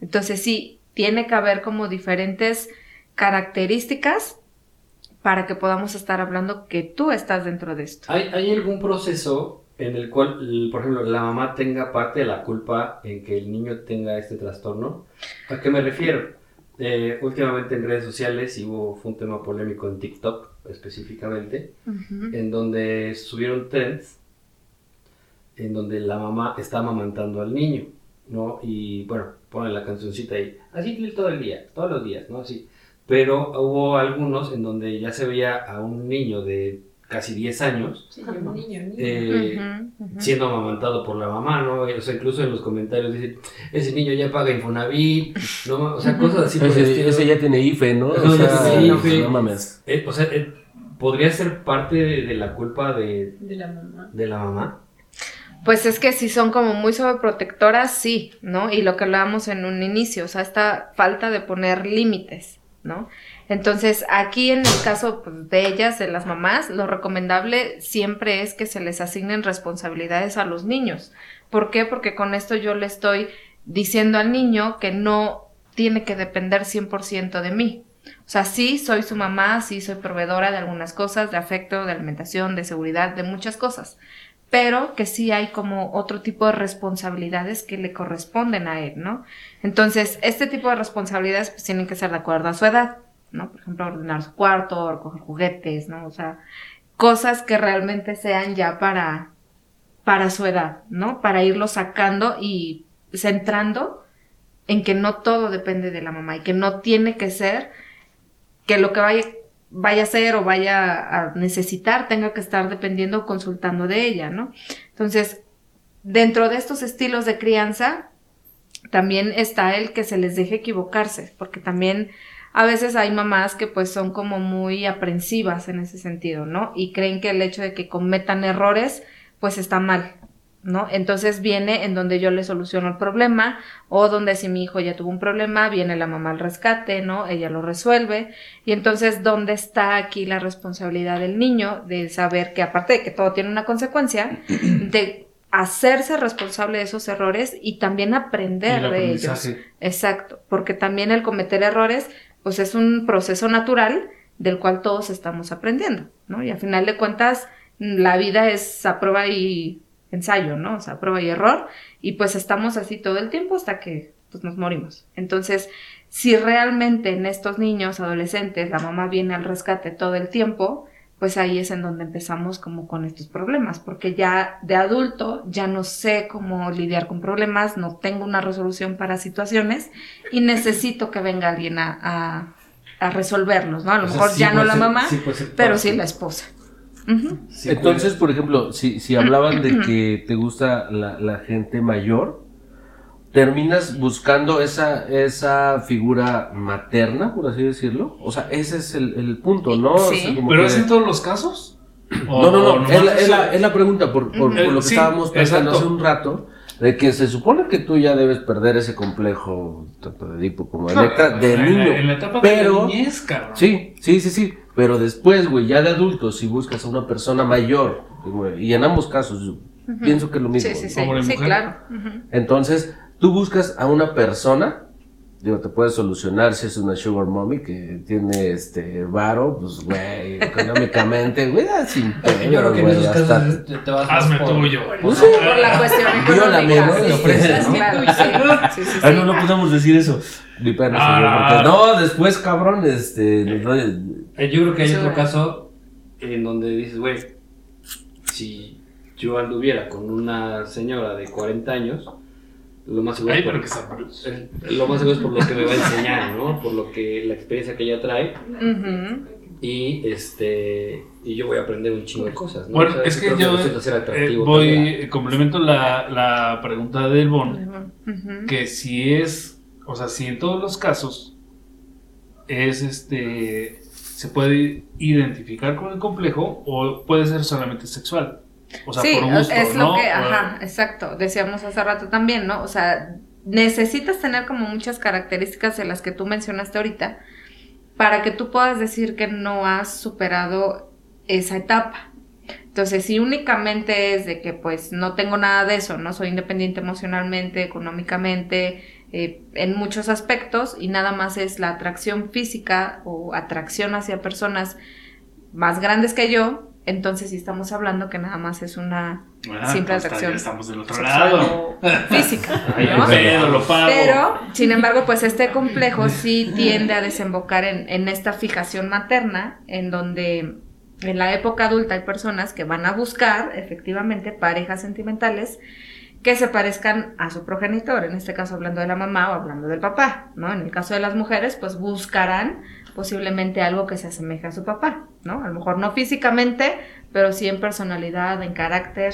Entonces sí, tiene que haber como diferentes características para que podamos estar hablando que tú estás dentro de esto. ¿Hay, hay algún proceso en el cual, por ejemplo, la mamá tenga parte de la culpa en que el niño tenga este trastorno? ¿A qué me refiero? Eh, últimamente en redes sociales y hubo, fue un tema polémico en TikTok específicamente, en donde subieron trends en donde la mamá está amamantando al niño, ¿no? Y bueno, pone la cancioncita ahí, así todo el día, todos los días, ¿no? Así. Pero hubo algunos en donde ya se veía a un niño de casi 10 años Sí, un niño, niño. eh, siendo amamantado por la mamá, ¿no? O sea, incluso en los comentarios dicen, ese niño ya paga Infonavit, ¿no? O sea, cosas así Ese, estilo. ese ya tiene IFE, ¿no? O Ese ya sea, tiene no, IFE. no mames. Eh, o sea, eh, podría ser parte de, de la culpa de, De la mamá. de la mamá. Pues es que si son como muy sobreprotectoras, sí, ¿no? Y lo que hablábamos en un inicio, o sea, esta falta de poner límites, ¿no? Entonces, aquí en el caso de ellas, de las mamás, lo recomendable siempre es que se les asignen responsabilidades a los niños. ¿Por qué? Porque con esto yo le estoy diciendo al niño que no tiene que depender 100% de mí. O sea, sí soy su mamá, sí soy proveedora de algunas cosas, de afecto, de alimentación, de seguridad, de muchas cosas pero que sí hay como otro tipo de responsabilidades que le corresponden a él, ¿no? Entonces, este tipo de responsabilidades pues tienen que ser de acuerdo a su edad, ¿no? Por ejemplo, ordenar su cuarto, recoger juguetes, ¿no? O sea, cosas que realmente sean ya para, para su edad, ¿no? Para irlo sacando y centrando en que no todo depende de la mamá y que no tiene que ser que lo que vaya, vaya a ser o vaya a necesitar tenga que estar dependiendo o consultando de ella, ¿no? Entonces, dentro de estos estilos de crianza, también está el que se les deje equivocarse, porque también a veces hay mamás que pues son como muy aprensivas en ese sentido, ¿no? Y creen que el hecho de que cometan errores pues está mal, ¿no? Entonces viene en donde yo le soluciono el problema o donde si mi hijo ya tuvo un problema, viene la mamá al rescate, ¿no? Ella lo resuelve y entonces ¿dónde está aquí la responsabilidad del niño de saber que aparte de que todo tiene una consecuencia, <clears throat> de hacerse responsable de esos errores y también aprender El de ellos? Exacto, porque también el cometer errores pues es un proceso natural del cual todos estamos aprendiendo, ¿no? Y al final de cuentas la vida es a prueba y ensayo, ¿no? O sea, prueba y error y pues estamos así todo el tiempo hasta que pues nos morimos. Entonces, si realmente en estos niños, adolescentes, la mamá viene al rescate todo el tiempo, pues ahí es en donde empezamos como con estos problemas, porque ya de adulto ya no sé cómo lidiar con problemas, no tengo una resolución para situaciones y necesito que venga alguien a, a, a resolverlos, ¿no? A lo O sea, mejor sí ya no la mamá, sí pero sí la esposa. Sí, Entonces, puede- por ejemplo, si, si hablaban de <clears throat> que te gusta la, la gente mayor, terminas buscando esa, esa figura materna, por así decirlo. O sea, ese es el, el punto, ¿no? O sea, Sí. como ¿Pero que- es en todos los casos? ¿O No, no, no, es la, es la- es la pregunta por, por- lo que Sí, estábamos pensando exacto. hace un rato, de que se supone que tú ya debes perder ese complejo, tanto de Edipo como de No, Electra, de en la- niño. En la etapa pero, de niñez, cabrón. sí, sí, sí, sí, pero después, güey, ya de adulto, si buscas a una persona mayor, güey, y en ambos casos, pienso que es lo mismo. Sí, sí, sí, sí, mujer. claro. Entonces, tú buscas a una persona, digo, te puedes solucionar si es una sugar mommy que tiene este varo, pues, güey, <laughs> económicamente, güey, ah, sin Yo creo pedo, que en güey, esos hasta- casos te, te vas Hazme por- tuyo. Pues sí. Por la cuestión <laughs> Viólame, económica. ¿no? sí, Lo ofreces, sí, ¿no? sí, sí, sí, Ay, sí. <laughs> no, no podemos decir eso. Ni pena, Ah. señor, porque no, después, cabrón, este, Eh, Yo creo que hay otro caso en donde dices, güey, si yo anduviera con una señora de 40 años, lo más seguro Ay, es por, que eh, lo más seguro es por lo que me va a enseñar, ¿no? Por lo que la experiencia que ella trae y este y yo voy a aprender un chingo de cosas, ¿no? Bueno, O sea, es que yo eh, voy, también. complemento la, la pregunta del Bon, que si es, o sea, si en todos los casos es este, se puede identificar con el complejo o puede ser solamente sexual. O sea, sí, por gusto, es ¿no? lo que, ajá, exacto, decíamos hace rato también, ¿no? O sea, necesitas tener como muchas características de las que tú mencionaste ahorita para que tú puedas decir que no has superado esa etapa. Entonces, si únicamente es de que pues no tengo nada de eso, no soy independiente emocionalmente, económicamente, eh, en muchos aspectos y nada más es la atracción física o atracción hacia personas más grandes que yo, entonces sí estamos hablando que nada más es una Ah, simple pues, atracción estamos del otro lado. física. <laughs> Pedo, lo pago. Pero, sin embargo, pues este complejo sí tiende a desembocar en, en esta fijación materna, en donde en la época adulta hay personas que van a buscar efectivamente parejas sentimentales que se parezcan a su progenitor, en este caso hablando de la mamá o hablando del papá, ¿no? En el caso de las mujeres, pues buscarán posiblemente algo que se asemeje a su papá, ¿no? A lo mejor no físicamente, pero sí en personalidad, en carácter,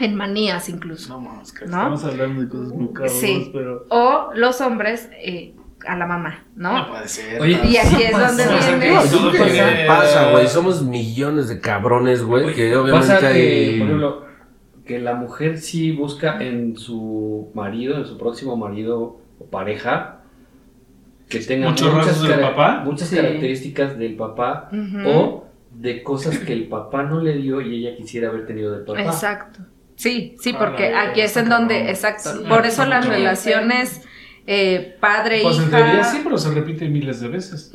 en manías incluso. No mames, que ¿No? estamos hablando de cosas muy cabronas, Sí. pero. O los hombres eh, a la mamá, No ¿no? puede ser. Oye, Y aquí es donde viene. todo pasa, que- pasa, güey. Somos millones de cabrones, güey. Que obviamente pasa que, hay. por ejemplo, que la mujer sí busca en su marido, en su próximo marido o pareja, que tenga Muchos muchas, rasgos del cara- papá. muchas Sí. características del papá o de cosas que el papá no le dio y ella quisiera haber tenido del papá. Exacto. Sí, sí, Ah, porque aquí es en donde, cabrón. exacto. Sí, Por eso las relaciones eh, padre Pues en teoría hija. sí, pero se repite miles de veces.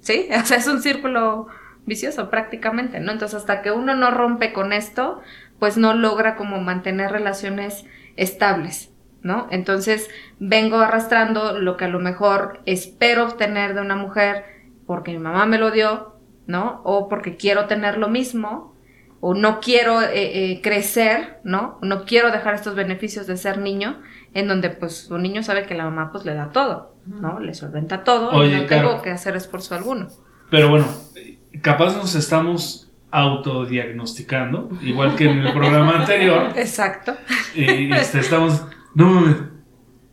Sí, <laughs> o sea, es un círculo vicioso prácticamente, ¿no? Entonces, hasta que uno no rompe con esto, pues no logra como mantener relaciones estables, ¿no? Entonces, vengo arrastrando lo que a lo mejor espero obtener de una mujer porque mi mamá me lo dio, ¿no? O porque quiero tener lo mismo, o no quiero eh, eh, crecer, ¿no? No quiero dejar estos beneficios de ser niño, en donde pues un niño sabe que la mamá pues le da todo, ¿no? Le solventa todo Oye, y no tengo que hacer esfuerzo alguno. Pero bueno, capaz nos estamos autodiagnosticando, igual que en el programa anterior. <laughs> Exacto. Y este, estamos. No mames.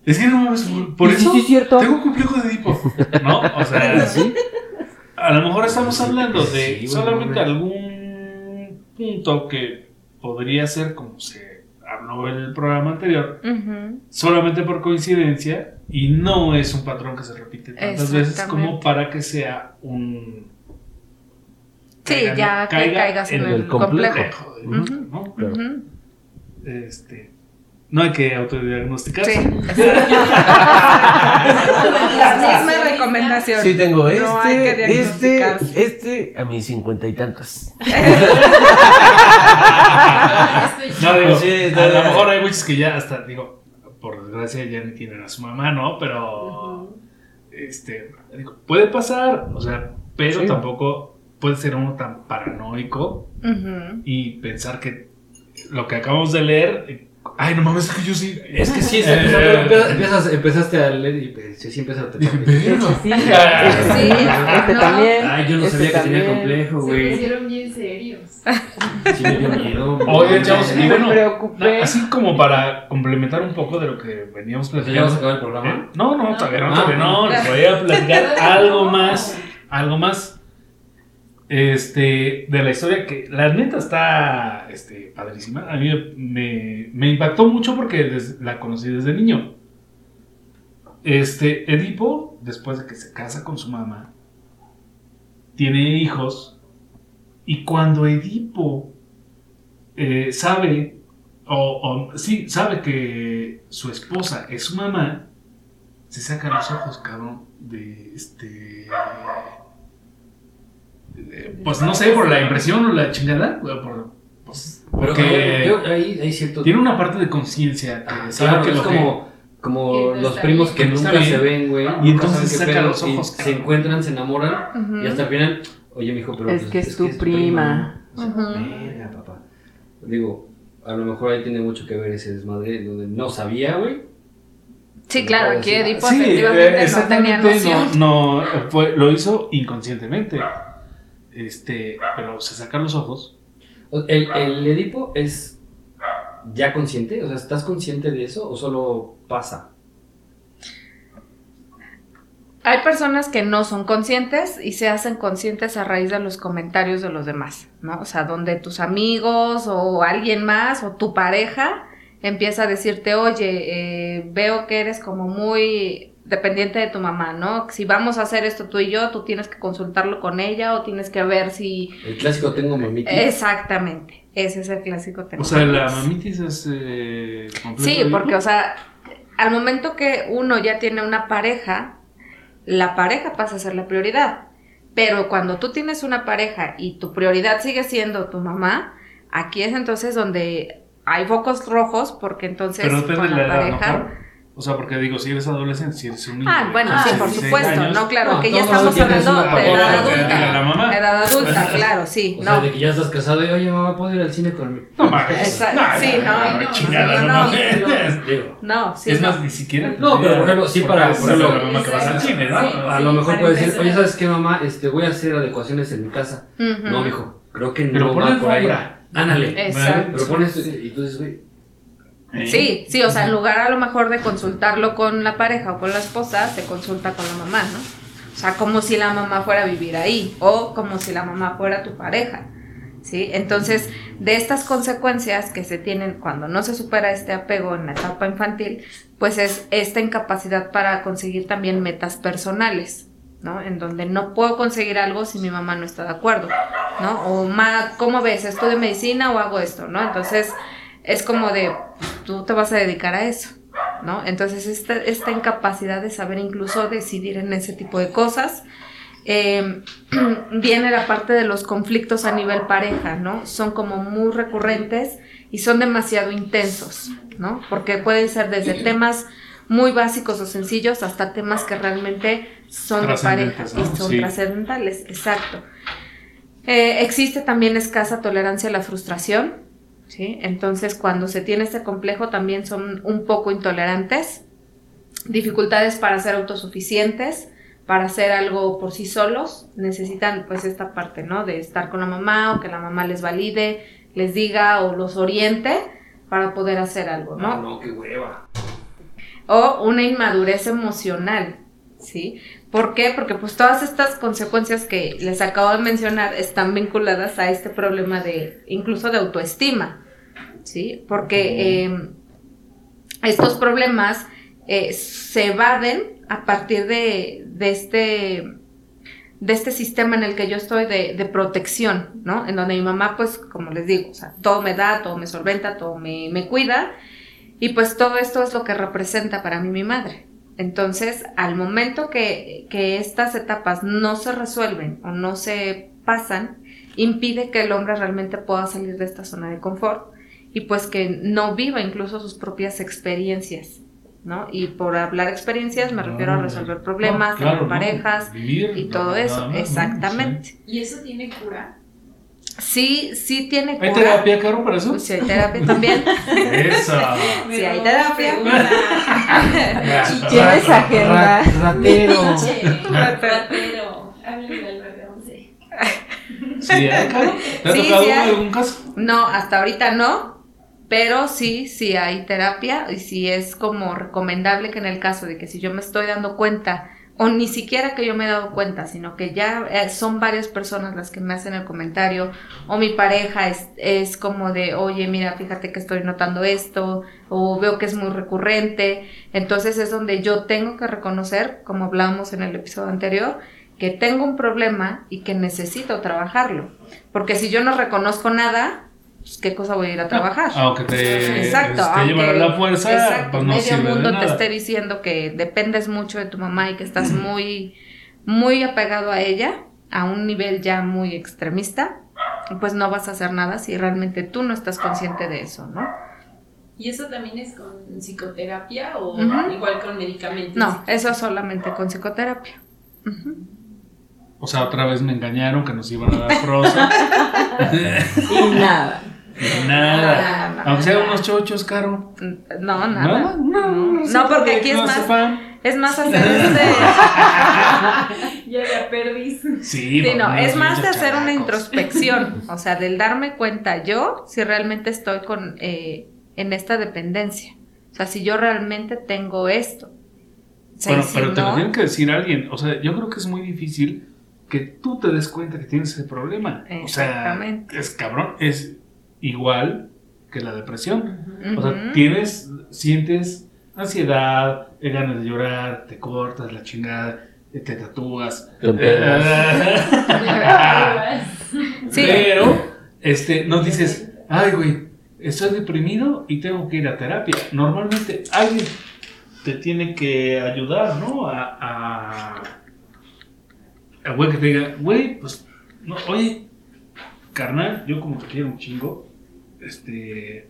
Es que no mames, por, Sí, eso sí, es cierto. tengo complejo de Edipo. ¿No? O sea, <laughs> a lo mejor estamos hablando de Sí, solamente algún punto que podría ser como se habló en el programa anterior, solamente por coincidencia, y no es un patrón que se repite tantas veces como para que sea un. Sí, caiga- ya que caiga caigas en, el, complejo. complejo. complejo, Ujú. ¿no? Claro. Este, no hay que autodiagnosticarse. Sí. <laughs> La misma recomendación. Sí, tengo este, No hay que este, este, a mis cincuenta y tantos. No, digo, Sí, a lo mejor hay muchos que ya hasta, digo, por desgracia ya ni tienen a su mamá, ¿no? Pero, este, digo, puede pasar, o sea, pero Sí. tampoco puede ser uno tan paranoico y pensar que lo que acabamos de leer, eh, ay, no mames, es que yo sí. Es que sí, Eh, empezaste, empiezas- empezaste a leer y pues, sí, sí empiezas a Dije, "Verga". sí, <laughs> Ah. este sí, este No. también. Ay, yo no este sabía que tenía también. complejo, Se güey. pusieron bien serios. Sí me dio miedo. Oye, chavos, y Me bueno, preocupé. así como para complementar un poco de lo que veníamos ¿Ya vamos a platicando. acabar el programa? ¿Eh? No, no, todavía no, Ah. todavía no. Les voy a <laughs> platicar algo más. Algo más. Este, de la historia que la neta está este, padrísima. A mí me, impactó mucho porque la conocí desde niño. Este, Edipo, después de que se casa con su mamá, tiene hijos. Y cuando Edipo eh, sabe, o, o sí, sabe que su esposa es su mamá, se saca los ojos, cabrón, de este. Eh, Pues no sé, por la impresión o la chingada, por, pues, porque yo- yo- ahí hay cierto. tiene una parte de conciencia que Ah, sabe claro, que es lo que- como, Que los primos que Que nunca se ven, güey. Y nunca entonces saca pedo, los y ojos, se encuentran, se enamoran y hasta el final, oye, mijo, pero Es pues, que es tu prima. Ujú. verga, papá. Digo, a lo mejor ahí tiene mucho que ver ese desmadre donde no sabía, güey. Sí, claro, aquí Edipo Sí, efectivamente eh, no tenía exactamente, noción. no, no, fue- lo hizo inconscientemente. Este, pero se saca los ojos. ¿El, el Edipo es ya consciente? O sea, ¿estás consciente de eso o solo pasa? Hay personas que no son conscientes y se hacen conscientes a raíz de los comentarios de los demás, ¿no? O sea, donde tus amigos o alguien más o tu pareja empieza a decirte, oye, eh, veo que eres como muy dependiente de tu mamá, ¿no? Si vamos a hacer esto tú y yo, tú tienes que consultarlo con ella o tienes que ver si... El clásico tengo mamita. Exactamente, ese es el clásico tema. O sea, la mamitis es eh, Sí, porque, o sea, al momento que uno ya tiene una pareja, la pareja pasa a ser la prioridad. Pero cuando tú tienes una pareja y tu prioridad sigue siendo tu mamá, aquí es entonces donde hay focos rojos porque entonces Pero con la pareja... O sea, porque digo, si eres adolescente, si eres un niño. Ah, bueno, Ah, sí, por 16 supuesto, años, no, claro, No, que ya estamos hablando de edad adulta. de la mamá. Edad adulta, claro, sí, <laughs> O sea, no. de que ya estás casado y, oye, mamá, ¿puedo ir al cine conmigo? No mames. No, sí, no, no, chingada, no, no, no, sí, es no. más, ni siquiera. No, pero por ejemplo, sí para- por ejemplo- la mamá que vas al cine, ¿no? A lo mejor para puedes decir, oye, ¿sabes qué, mamá? Este, voy a hacer adecuaciones en mi casa. No, mijo, creo que no va por ahí. Ándale. Exacto. Pero pones, y tú dices, güey, Eh, Sí, sí, o sea, en lugar a lo mejor de consultarlo con la pareja o con la esposa, se consulta con la mamá, ¿no? O sea, como si la mamá fuera a vivir ahí o como si la mamá fuera tu pareja, ¿sí? Entonces, de estas consecuencias que se tienen cuando no se supera este apego en la etapa infantil, pues es esta incapacidad para conseguir también metas personales, ¿no? En donde no puedo conseguir algo si mi mamá no está de acuerdo, ¿no? O, ma, ¿cómo ves? ¿Estudio medicina o hago esto, no? Entonces, es como de, tú te vas a dedicar a eso, ¿no? Entonces, esta, esta incapacidad de saber incluso decidir en ese tipo de cosas, eh, <clears throat> viene la parte de los conflictos a nivel pareja, ¿no? Son como muy recurrentes y son demasiado intensos, ¿no? Porque pueden ser desde <clears throat> temas muy básicos o sencillos hasta temas que realmente son de pareja y son Sí. trascendentales, exacto. Eh, existe también escasa tolerancia a la frustración, ¿sí? Entonces, cuando se tiene este complejo, también son un poco intolerantes. Dificultades para ser autosuficientes, para hacer algo por sí solos, necesitan pues esta parte, ¿no? De estar con la mamá o que la mamá les valide, les diga o los oriente para poder hacer algo, no, ¿no? no, qué hueva. o una inmadurez emocional, ¿sí? ¿Por qué? Porque pues todas estas consecuencias que les acabo de mencionar están vinculadas a este problema de incluso de autoestima, ¿sí? Porque eh, estos problemas eh, se evaden a partir de, de este de este sistema en el que yo estoy de, de protección, ¿no? En donde mi mamá, pues, como les digo, o sea, todo me da, todo me solventa, todo me, me cuida, y pues todo esto es lo que representa para mí mi madre. Entonces, al momento que, que estas etapas no se resuelven o no se pasan, impide que el hombre realmente pueda salir de esta zona de confort y pues que no viva incluso sus propias experiencias, ¿no? Y por hablar experiencias me refiero a No, resolver no, problemas, claro, tener ¿no? parejas Vivir, y no, todo nada eso, más, ¿no? exactamente. ¿Y eso tiene cura? Sí, sí tiene ¿Hay cura. terapia, Caro, para eso? Sí, hay terapia también. Esa. <laughs> Sí, hay terapia. ¿Tienes <laughs> agenda? Ratero. <laughs> Ratero. Al 911. ¿Sí, hay, Caro? ¿Te ha Sí, tocado sí hay. algún caso? No, hasta ahorita no, pero sí, sí hay terapia y sí es como recomendable que en el caso de que si yo me estoy dando cuenta, o ni siquiera que yo me he dado cuenta, sino que ya eh, son varias personas las que me hacen el comentario, o mi pareja es, es como de, oye, mira, fíjate que estoy notando esto, o veo que es muy recurrente, entonces es donde yo tengo que reconocer, como hablábamos en el episodio anterior, que tengo un problema y que necesito trabajarlo. Porque si yo no reconozco nada, pues, ¿qué cosa voy a ir a trabajar? <laughs> Aunque te, Exacto, te aunque- llevan a la fuerza, exacto, pues no medio sirve de mundo te esté diciendo que dependes mucho de tu mamá y que estás muy, muy apegado a ella, a un nivel ya muy extremista, pues no vas a hacer nada si realmente tú no estás consciente de eso, ¿no? ¿Y eso también es con psicoterapia o igual con medicamentos? No, eso solamente con psicoterapia. O sea, otra vez me engañaron que nos iban a dar prosa. <laughs> Y nada. Nada. Nada. Aunque sean unos chochos, Caro. No, nada. No, no, No, no, no, porque aquí es no más, sepan. es más hacer <laughs> este... <laughs> Ya la perdí. Sí, Sí, no, es más de hacer una introspección, <laughs> o sea, del darme cuenta yo si realmente estoy con eh, en esta dependencia, o sea, si yo realmente tengo esto. O sea, Bueno, si pero te lo no, tiene que decir alguien. O sea, yo creo que es muy difícil que tú te des cuenta que tienes ese problema. O sea, es cabrón. Es igual que la depresión. O sea, tienes, sientes ansiedad, ganas de llorar, te cortas la chingada, eh, te tatúas. <laughs> Sí. Pero, este, no dices, ay, güey, estoy deprimido y tengo que ir a terapia. Normalmente alguien te tiene que ayudar, ¿no? A, a, güey que te diga, güey, pues, no, oye, carnal, yo como te quiero un chingo, este,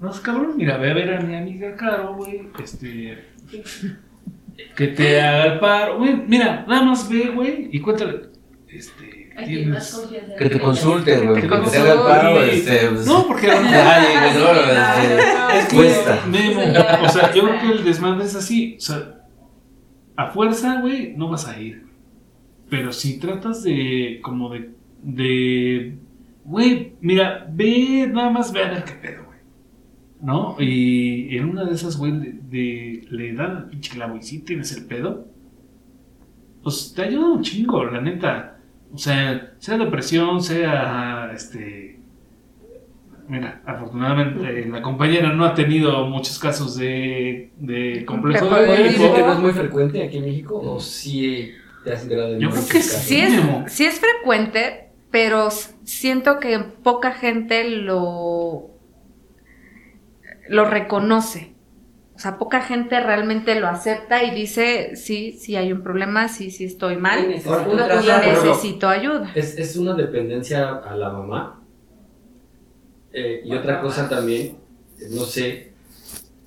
no, cabrón, mira, ve a ver a mi amiga Caro, güey, este, que te <laughs> haga el paro, güey, mira, nada más ve, güey, y cuéntale, este, ¿A quién más tienes... confías en Que te él? consulte, güey. Que Que te haga el paro, este. pues, No, porque... <laughs> Ay, güey, no, este, Cuesta. Memo, o sea, yo creo que el desmadre es así. O sea, a fuerza, güey, no vas a ir. Pero si tratas de, como de, de, güey, mira, ve, nada más ve a ver qué pedo, güey. ¿No? Y en una de esas, güey, de, de- le dan al pinche clavo y si tienes el pedo, pues te ayuda un chingo, la neta. O sea, sea depresión, sea, este, Mira, afortunadamente eh, la compañera no ha tenido muchos casos de, de complejo de de Oye, Edipo. ¿creo que no es muy frecuente aquí en México? ¿O sí te has enterado de Yo creo que? Sí es, sí es frecuente, pero siento que poca gente lo, lo reconoce. O sea, poca gente realmente lo acepta y dice, sí, sí hay un problema, sí, sí estoy mal y por ejemplo, necesito ayuda. Es, es una dependencia a la mamá. Eh, y otra cosa también, eh, no sé,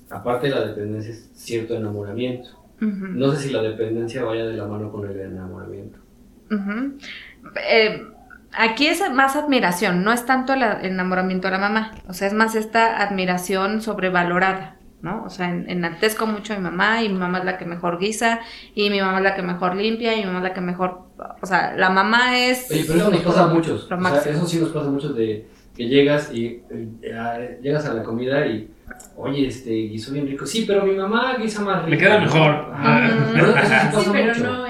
aparte de la dependencia es cierto enamoramiento. No sé si la dependencia vaya de la mano con el enamoramiento. Eh, aquí es más admiración, no es tanto el enamoramiento a la mamá, o sea, es más esta admiración sobrevalorada, ¿no? O sea, en- enaltezco mucho a mi mamá y mi mamá es la que mejor guisa y mi mamá es la que mejor limpia y mi mamá es la que mejor, o sea, la mamá es... Oye, pero eso nos pasa a muchos. Lo O sea, máximo. eso sí nos pasa a muchos de que llegas y eh, llegas a la comida y, oye, este, guiso bien rico. Sí, pero mi mamá guisa más rico. Le queda mejor. Ajá. Ujú. Pero eso sí pasa Sí, pero mucho. no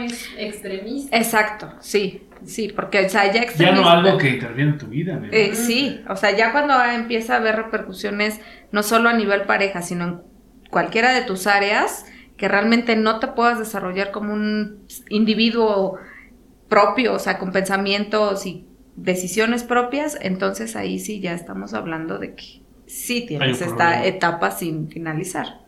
extremista. Exacto, sí, sí, porque, o sea, ya Ya no algo que interviene en tu vida. Eh, sí, o sea, ya cuando empieza a haber repercusiones, no solo a nivel pareja, sino en cualquiera de tus áreas, que realmente no te puedas desarrollar como un individuo propio, o sea, con pensamientos y decisiones propias, entonces ahí sí ya estamos hablando de que sí tienes esta problema. etapa sin finalizar.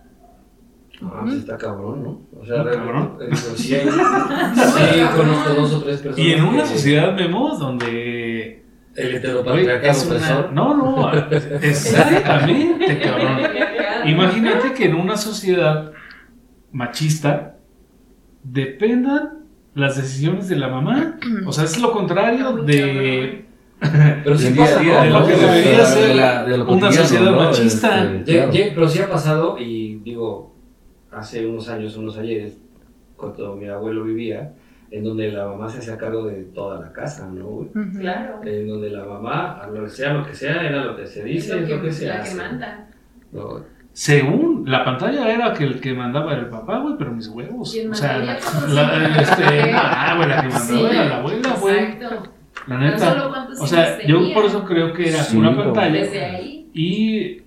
Ah, pues está cabrón, ¿no? O sea, Está cabrón. eh, sí, hay, <laughs> sí <laughs> conozco dos o tres personas. Y en una que- sociedad, Memo, donde... El heteropatriarcado es una- opresor. No, no, <laughs> exactamente, cabrón. Imagínate que en una sociedad machista dependan las decisiones de la mamá. O sea, es lo contrario de, Pero sí pasa, día, de lo que debería de ser la- de lo una sociedad ¿no? machista. Este, claro. Pero sí ha pasado, y digo, hace unos años, unos ayeres, cuando mi abuelo vivía, en donde la mamá se hacía cargo de toda la casa, ¿no? Claro. En donde la mamá, sea lo que sea, era lo que se dice, es lo que, se la hace. que manda. ¿no? Según la pantalla era que el que mandaba era el papá, güey, pero mis huevos. ¿Quién o sea, la, la- este, <laughs> ah, güey, la que mandaba Sí, era la abuela, güey. Exacto. La neta. O sea, yo por eso creo que era Sí, una pantalla. Desde ahí. Y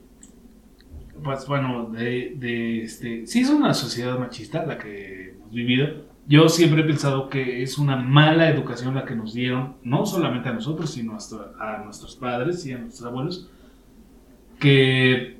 pues bueno, de, de este, sí es una sociedad machista la que hemos vivido. Yo siempre he pensado que es una mala educación la que nos dieron, no solamente a nosotros, sino hasta a nuestros padres y a nuestros abuelos, que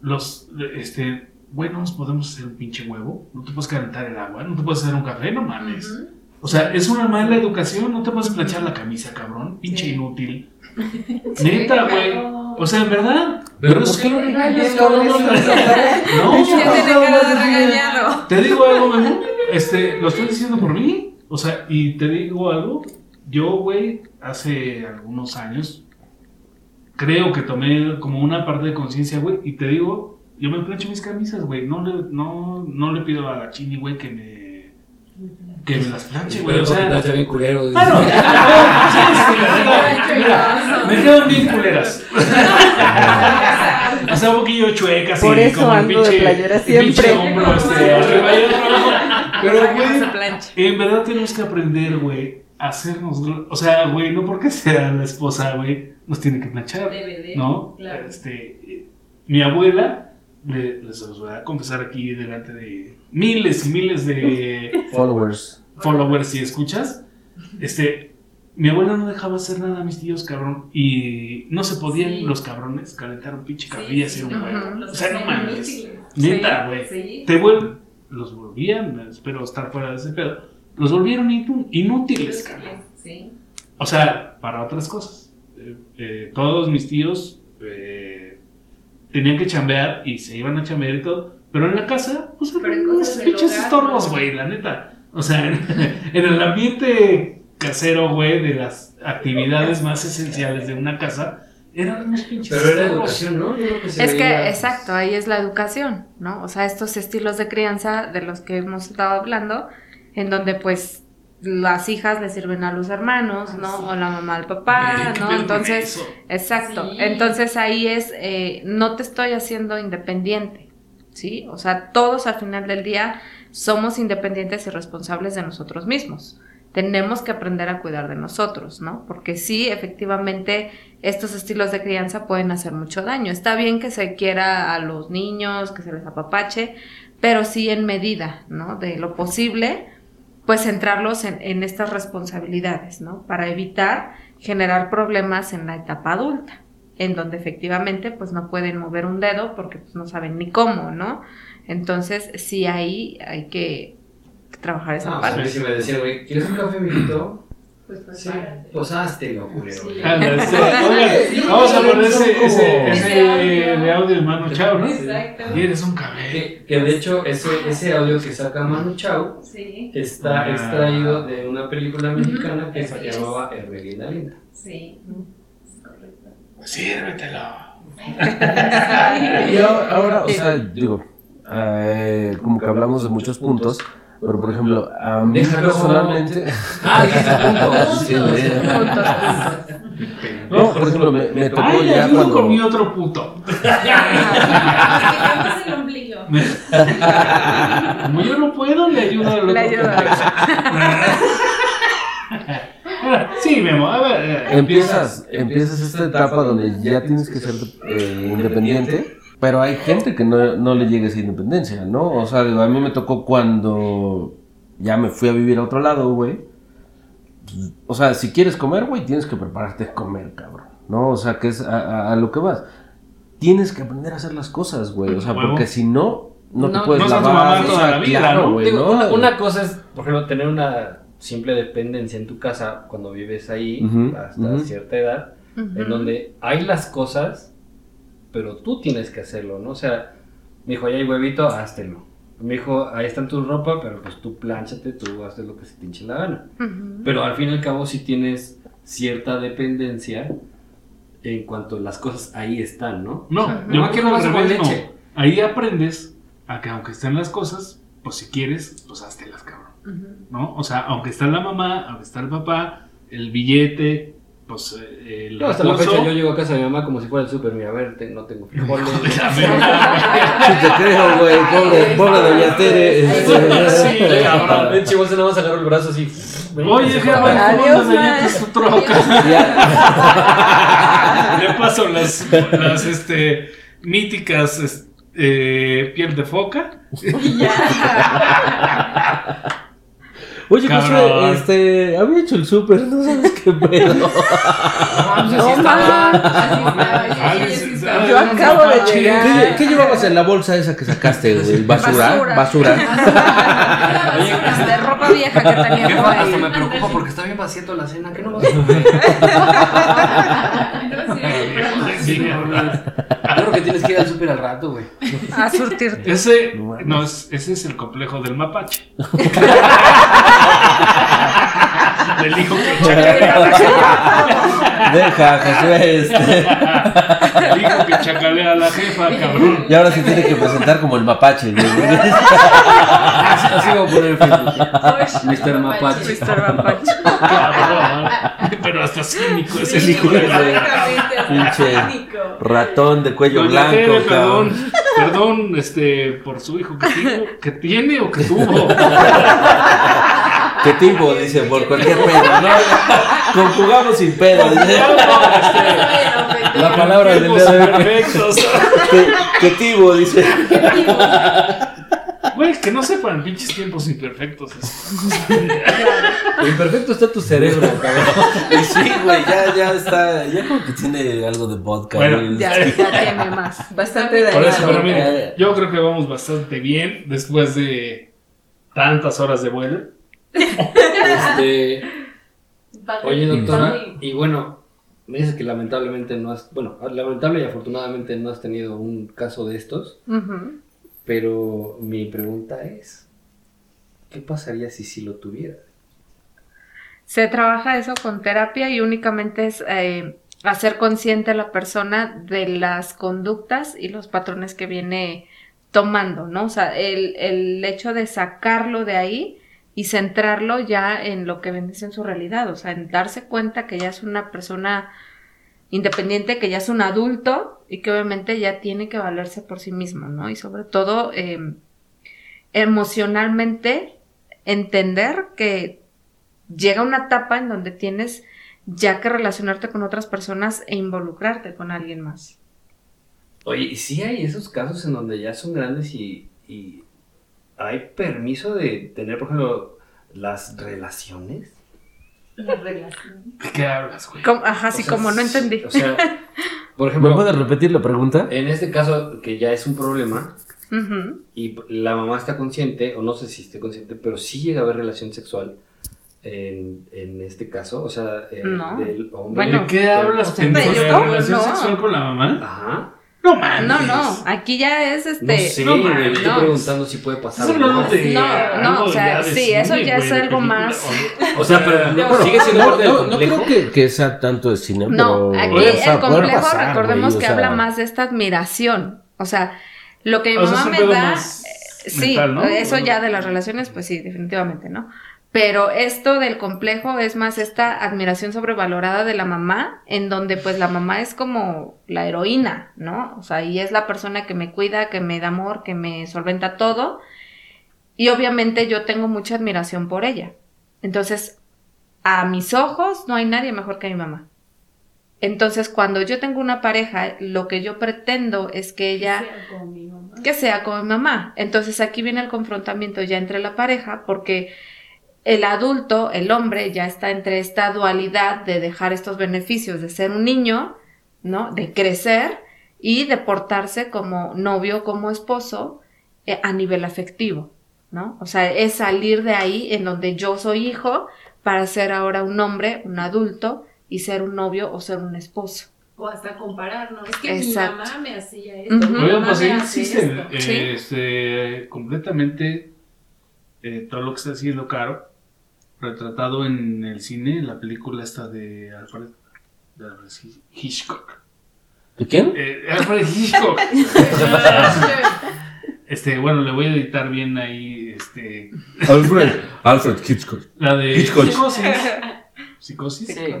los, este, güey, no nos podemos hacer un pinche huevo, no te puedes calentar el agua, no te puedes hacer un café, no mames. O sea, es una mala educación, no te puedes planchar la camisa, cabrón, pinche Sí. inútil. <laughs> Neta, güey. O sea, en verdad. Pero es ¿por qué que- lo regañas, cabrón? <laughs> No, no, no, no. No, Ya tiene cara de regañado. te digo algo, Memo. Este, lo estoy diciendo por mí. O sea, y te digo algo. Yo, güey, hace algunos años, creo que tomé como una parte de conciencia, güey, y te digo, yo me plancho mis camisas, güey. No le, no, no le pido a la chini, güey, que me. Que me las planche, güey. O sea. está bien culero. Ah, <laughs> quedan bien culeras. <laughs> o sea, un poquillo chuecas Por eso como el ando de pinche, playera el pinche siempre. hombro, este, arriba y abajo. Pero, güey, en verdad tenemos que aprender, güey, a hacernos. O sea, güey, no porque sea la esposa, güey, nos tiene que planchar. Debe de. ¿No? Claro. Este, mi abuela, le- les los voy a confesar aquí delante de miles y miles de Followers. followers si escuchas, este, mi abuela no dejaba hacer nada a mis tíos, cabrón, y no se podían Sí. los cabrones calentar un pinche Sí, y hacer un huevo. O sea, no mames. Neta, güey. Sí. Te vuelven, los volvían, espero estar fuera de ese pedo, los volvieron inú- inútiles, cabrón. Sí. O sea, para otras cosas. Eh, eh, todos mis tíos eh, tenían que chambear y se iban a chambear y todo. Pero en la casa, pues eran unos pinches estorbos, güey, la neta. O sea, en, <laughs> en el ambiente casero, güey, de las actividades más esenciales de una casa, eran unos pinches Pero era educación, ¿no? Yo creo que se Es que, exacto, ahí es la educación, ¿no? O sea, estos estilos de crianza de los que hemos estado hablando, en donde pues las hijas le sirven a los hermanos, ¿no? O la mamá al papá, Güey, ¿qué ¿no? Entonces, exacto. Sí. Entonces ahí es, eh, no te estoy haciendo independiente, ¿sí? O sea, todos al final del día somos independientes y responsables de nosotros mismos. Tenemos que aprender a cuidar de nosotros, ¿no? Porque sí, efectivamente, estos estilos de crianza pueden hacer mucho daño. Está bien que se quiera a los niños, que se les apapache, pero sí en medida, ¿no? De lo posible, pues centrarlos en, estas responsabilidades, ¿no? Para evitar generar problemas en la etapa adulta, en donde efectivamente pues no pueden mover un dedo porque pues no saben ni cómo, ¿no? Entonces sí ahí hay que trabajar esa No, parte. pues, si me decían, güey, ¿quieres un café, mijito? Pues pues Sí, pues háztelo, culero. Sí. <laughs> Vamos a poner ese, ese, ese de audio de Manu Chao, ¿no? Exacto. Y eres un cabello. Que, que de hecho, ese, ese audio que saca Manu Chao Sí, está Ah. extraído de una película mexicana que se llamaba Hermelina Linda. sí. Es correcto. Sírvetelo. <laughs> Y ahora, ahora, o sea, digo, eh, como que hablamos de muchos puntos, pero por ejemplo, a mí Déjalo. personalmente. Ah. <laughs> Sí, de- <laughs> No, por ejemplo, me, me tocó Ay, ya ayudo con mi cuando. otro puto. <laughs> Ah, el ombligo. Como yo no puedo, le ayudo al otro. Le ayudo. Sí, Memo, a ver. eh, Empiezas, empiezas esta etapa donde ya tienes que ser eh, independiente, pero hay gente que no, no le llega esa independencia, ¿no? O sea, digo, a mí me tocó cuando ya me fui a vivir a otro lado, güey. O sea, si quieres comer, güey, tienes que prepararte a comer, cabrón, ¿no? O sea, que es a, a- a lo que vas. Tienes que aprender a hacer las cosas, güey. O sea, Huevo. porque si no, no, te No, puedes no lavar. o toda sea, la vida, claro, ¿no? güey, Digo, ¿no? una, una cosa es, por ejemplo, tener una simple dependencia en tu casa cuando vives ahí hasta cierta edad, en donde hay las cosas, pero tú tienes que hacerlo, ¿no? O sea, me dijo, ahí hay huevito, háztelo. Me dijo, ahí están tu ropa, pero pues tú plánchate, tú haces lo que se te hinche la gana. Pero al fin y al cabo sí tienes cierta dependencia en cuanto las cosas ahí están, ¿no? No, O sea, yo no quiero al más con revés, no. leche. Ahí aprendes a que aunque estén las cosas, pues si quieres, pues háztelas, cabrón. ¿No? O sea, aunque está la mamá, aunque está el papá, el billete, pues eh, el No, hasta la fecha yo llego a casa de mi mamá como si fuera el súper, mira, a ver, te- no tengo frijoles. <laughs> Te creo, güey. Pobre, pobre doña Tere. Sí, cabrón. Ven, chivo, se nada más agarro el brazo así. Oye, jefa, ¿cómo en tu troca? <laughs> Le <laughs> paso las, las este, míticas eh, piel de foca. Oye. Josué, este, había hecho el súper, no sabes qué pedo. <laughs> No, Yo acabo de llegar. ¿Qué, qué llevabas en la bolsa esa que sacaste, güey? ¿Basura? Basura. ¿Basura? <laughs> de ropa vieja que tenía Hasta me preocupa porque está bien vaciando la cena. ¿Qué no vas <laughs> a comer? Sí, cabrón. Claro que tienes que ir al súper al rato, güey. A surtirte. Ese, no, es, ese es el complejo del mapache. Del hijo que <laughs> chacalea a la <laughs> jefa. Deja, Josué, este. El hijo que chacalea a la jefa, cabrón. Y ahora se tiene que presentar como el mapache, güey. Así, así voy a poner el Facebook. Mr. Mapache. Mr. Mapache. Cabrón. Pero hasta cínico es el hijo de la Pinche ratón de cuello Doña Tere, blanco, cabrón. perdón, perdón, este, por su hijo que, tuvo- que tiene o que tuvo. <laughs> ¿Qué tipo? Dice, por cualquier pedo, ¿no? Conjugamos sin pedo, dice. La palabra del día de perfectos. ¿Qué, qué tipo? Dice. Güey, que no sepan pinches tiempos imperfectos. Imperfecto está tu cerebro, cabrón. Sí, güey, ya, ya está. Ya como que tiene algo de vodka. Bueno, güey. Ya, ya tiene más. Bastante Por eso, dañado. pero mire, yo creo que vamos bastante bien después de tantas horas de vuelo. Este, oye, doctora, y bueno, me dices que lamentablemente no has, bueno, lamentable y afortunadamente no has tenido un caso de estos, pero mi pregunta es, ¿qué pasaría si sí lo tuviera? Se trabaja eso con terapia y únicamente es eh, hacer consciente a la persona de las conductas y los patrones que viene tomando, ¿no? O sea, el, el hecho de sacarlo de ahí y centrarlo ya en lo que viene en su realidad, o sea, en darse cuenta que ya es una persona independiente, que ya es un adulto y que obviamente ya tiene que valerse por sí mismo, ¿no? Y sobre todo eh, emocionalmente entender que llega una etapa en donde tienes ya que relacionarte con otras personas e involucrarte con alguien más. Oye, ¿y sí hay esos casos en donde ya son grandes y hay permiso de tener, por ejemplo, las relaciones? La relación. ¿De qué hablas, güey? Ajá, sí, O sea, como no entendí. O sea, <laughs> por ¿Me ejemplo, puedes repetir la pregunta? en este caso que ya es un problema Ujú. y la mamá está consciente, o no sé si esté consciente, pero sí llega a haber relación sexual en, en este caso, o sea, eh, No. del hombre. Bueno, ¿De qué hablas, pendejo? ¿De relación no. sexual con la mamá? Ajá. No mames. No, no, aquí ya es No este... sé, no mames. estoy No. preguntando si puede pasar. Hablando ¿no? de No, no, o sea, sí, eso ya es algo más- o- sea, pero No. bueno, sigue siendo No, no, no creo que, que sea tanto de cine, No, pero... aquí o sea, el complejo, pasar, recordemos güey, o que sea, habla más de esta admiración. O sea, lo que mi mamá me da, eh, sí, mental, ¿no? eso ya de las relaciones, pues sí, definitivamente, ¿no? Pero esto del complejo es más esta admiración sobrevalorada de la mamá, en donde pues la mamá es como la heroína, ¿no? O sea, y es la persona que me cuida, que me da amor, que me solventa todo. Y obviamente yo tengo mucha admiración por ella. Entonces, a mis ojos no hay nadie mejor que mi mamá. Entonces, cuando yo tengo una pareja, lo que yo pretendo es que ella Sea como mi mamá. que sea como mi mamá. Entonces aquí viene el confrontamiento ya entre la pareja porque el adulto, el hombre, ya está entre esta dualidad de dejar estos beneficios de ser un niño, ¿no? De crecer y de portarse como novio, como esposo eh, a nivel afectivo, ¿no? O sea, es salir de ahí en donde yo soy hijo para ser ahora un hombre, un adulto y ser un novio o ser un esposo. O hasta comparar, ¿no? Es que Exacto. mi mamá me hacía esto. Ujú. mi Oigan, mamá pues sí me hace existe esto. eh, Sí. este, completamente eh, todo lo que está haciendo Caro, retratado en el cine, la película esta de Alfred, de Alfred Hitchcock. ¿De quién? Eh, Alfred Hitchcock. <laughs> <laughs> este, bueno, le voy a editar bien ahí, este, Alfred. <laughs> Alfred Hitchcock. la de Hitchcock. Psicosis. Psicosis. Sí.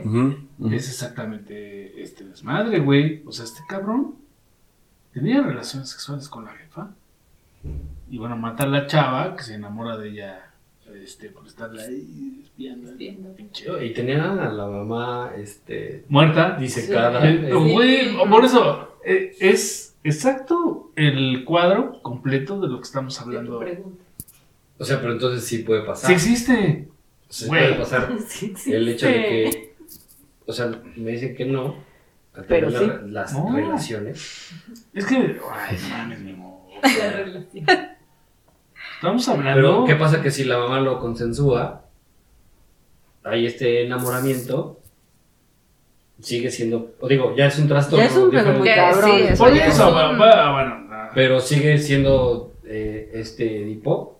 Es exactamente este desmadre, güey. O sea, este cabrón tenía relaciones sexuales con la jefa. Y bueno, mata a la chava que se enamora de ella este, por estarla ahí espiando. Pinche- Y tenía a la mamá, este, Muerta. disecada. Eh, eh, Güey, por eso eh, es exacto el cuadro completo de lo que estamos hablando. pregunta. O sea, pero entonces sí puede pasar. Sí existe. Sí puede pasar Sí, <laughs> sí. el hecho de que, o sea, me dicen que no, Pero tener la- las No. relaciones. Es que, ay, <laughs> no mames, mi amor. La relación. Estamos Pero, hablando. ¿qué pasa que si la mamá lo consensúa, hay este enamoramiento, sigue siendo, o digo, ya es un trastorno. Ya es un pedo muy cabrón. sí, eso Por eso, es va- un- va- bueno, no. Pero sigue siendo eh, este Edipo.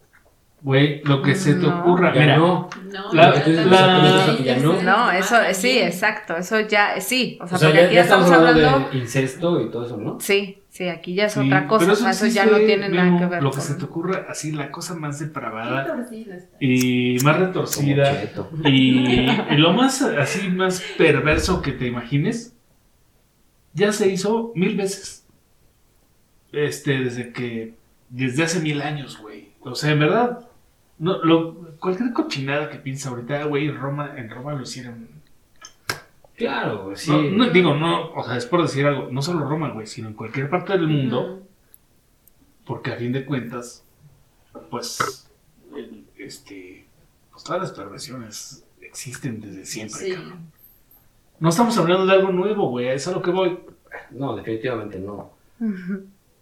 güey, lo que se te No. ocurra. Ya Mira, no. No, La- la- no. Eso sí, exacto, eso ya, sí, o sea, O sea, porque ya, aquí ya estamos estamos hablando hablando, de incesto y todo eso, ¿no? sí, sí, aquí ya es sí, otra cosa, pero o sea, eso ya no tiene nada que ver Lo que con- se te ocurra, así, la cosa más depravada y más retorcida y, y lo más así, más perverso que te imagines, ya se hizo mil veces. Este, desde que, desde hace mil años, güey. O sea, en verdad, no, lo, cualquier cochinada que piensa ahorita, güey, en Roma, en Roma lo hicieron Claro, sí. No, no, digo, no, o sea, es por decir algo, no solo Roma, güey, sino en cualquier parte del mundo, porque a fin de cuentas, pues, el- este, pues todas las perversiones existen desde siempre, Sí. cabrón. No estamos hablando de algo nuevo, güey, es a lo que voy. No, definitivamente no.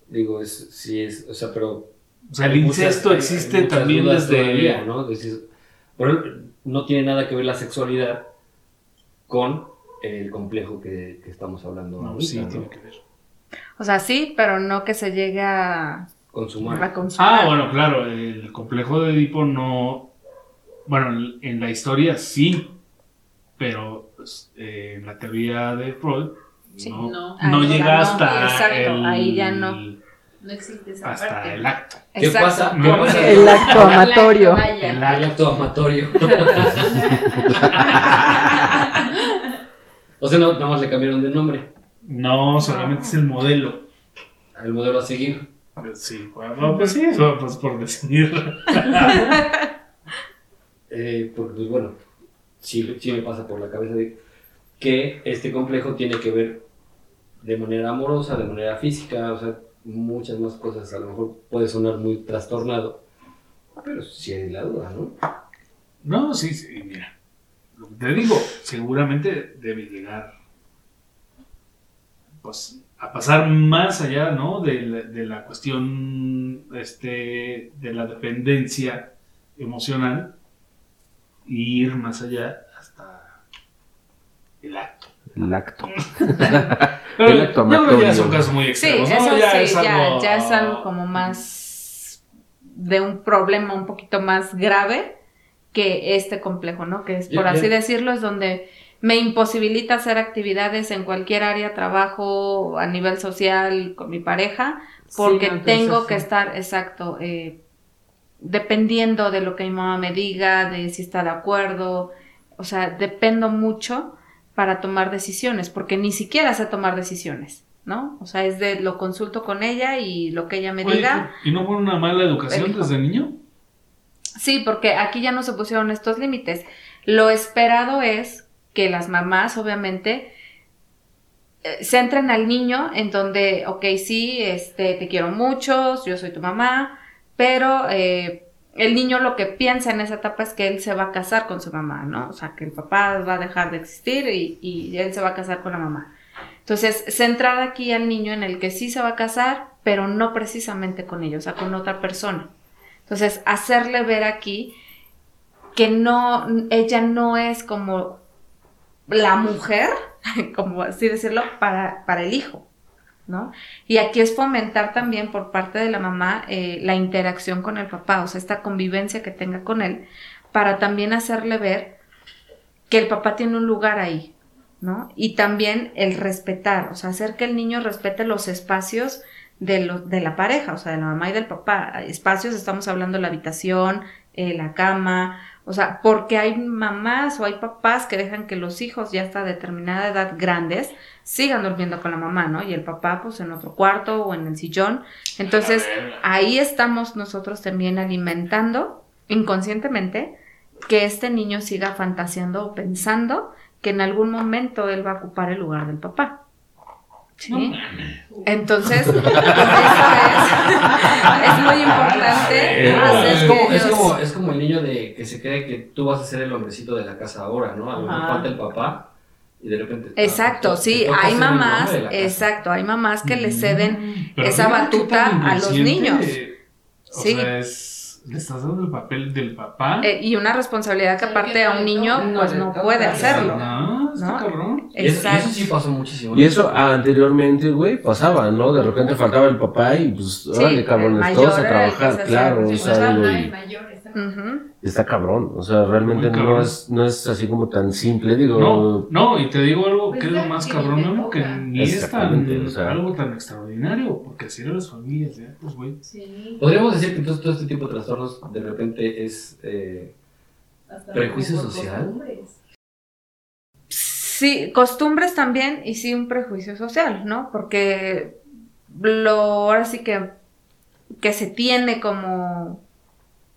Digo, es, sí es, o sea, pero... O sea, el muchas- incesto hay- hay existe también desde... todavía, ¿no? Decir, Pero no tiene nada que ver la sexualidad con el complejo que, que estamos hablando No, ahorita, sí, ¿no? tiene que ver. O sea, sí, pero no que se llegue a, Consumar. a consumar. Ah, bueno, claro, el complejo de Edipo no. Bueno, en la historia sí, pero pues, eh, en la teoría de Freud Sí, no, no. llega no, hasta exacto, el, ahí ya no. No existe esa hasta parte. el acto. ¿Qué Exacto, pasa? ¿Qué pasa? El acto amatorio. El acto amatorio. <laughs> <laughs> <laughs> o sea, no, nada más le cambiaron de nombre. No, solamente es el modelo. El modelo a seguir. Sí, bueno, pues sí, eso, pues por decir. <laughs> Eh, porque, pues bueno, sí, sí me pasa por la cabeza de que este complejo tiene que ver de manera amorosa, de manera física, o sea, muchas más cosas. A lo mejor puede sonar muy trastornado, pero sí hay la duda, ¿no? No, sí, sí, mira. Te digo, seguramente debe llegar pues a pasar más allá, ¿no? De la, de la cuestión este, de la dependencia emocional e ir más allá hasta el acto. El acto. <laughs> Pero El acto yo creo que ya son casos muy Sí, extremos, ¿no? eso ya sí, es ya, algo, ya es algo como más de un problema un poquito más grave que este complejo, ¿no? Que es, por así decirlo, es donde me imposibilita hacer actividades en cualquier área, trabajo, a nivel social, con mi pareja, porque Sí, no, tengo que sí. estar, exacto, eh, dependiendo de lo que mi mamá me diga, de si está de acuerdo, o sea, dependo mucho para tomar decisiones, porque ni siquiera sé tomar decisiones, ¿no? O sea, es de lo consulto con ella y lo que ella me Oye, diga. ¿Y no fue una mala educación Elijo. desde niño? Sí, porque aquí ya no se pusieron estos límites. Lo esperado es que las mamás, obviamente, eh, centren al niño en donde, ok, sí, este, te quiero mucho, yo soy tu mamá, pero eh, el niño lo que piensa en esa etapa es que él se va a casar con su mamá, ¿no? O sea, que el papá va a dejar de existir y, y él se va a casar con la mamá. Entonces, centrar aquí al niño en el que sí se va a casar, pero no precisamente con ellos, o sea, con otra persona. Entonces, hacerle ver aquí que no, ella no es como la mujer, <laughs> como así decirlo, para, para el hijo, ¿no? Y aquí es fomentar también por parte de la mamá eh, la interacción con el papá, o sea, esta convivencia que tenga con él, para también hacerle ver que el papá tiene un lugar ahí, ¿no? Y también el respetar, o sea, hacer que el niño respete los espacios de, lo- de la pareja, o sea, de la mamá y del papá. Espacios, estamos hablando de la habitación, eh, la cama, o sea, porque hay mamás o hay papás que dejan que los hijos ya hasta determinada edad grandes sigan durmiendo con la mamá, ¿no? Y el papá pues en otro cuarto o en el sillón. Entonces, ahí estamos nosotros también alimentando inconscientemente que este niño siga fantaseando o pensando que en algún momento él va a ocupar el lugar del papá. ¿Sí? Entonces, eso es, es muy importante Es como, es, ellos- como, es como el niño de que se cree que tú vas a ser el hombrecito de la casa ahora, ¿no? A lo mejor falta el papá y de repente... te- Exacto, sí, hay mamás, exacto, hay mamás que le ceden Pero esa batuta a los niños. O Sí. sea, es, le estás dando el papel del papá. eh, y una responsabilidad que aparte a un niño pues no puede hacerlo. No, está ¿no? cabrón. Y eso, y eso Exacto. sí pasó muchísimo. Y eso anteriormente, güey, pasaba, ¿no? De repente faltaba el papá y pues, órale, el cabrones, todos a trabajar, claro, o Sí, sea, pues, digo, ajá, y el mayor, está- cabrón, o sea, realmente no es, no es así como tan simple, digo, No, no, y te digo algo Pues que es lo más que cabrón, Memo, que ni es tan, Exactamente, o sea. algo tan extraordinario, porque así eran las familias de antes, güey. Sí, Podríamos decir que entonces todo este tipo de trastornos de repente es... eh, ¿Prejuicio social? Sí, costumbres también y sí un prejuicio social, ¿no? Porque lo ahora sí que, que se tiene como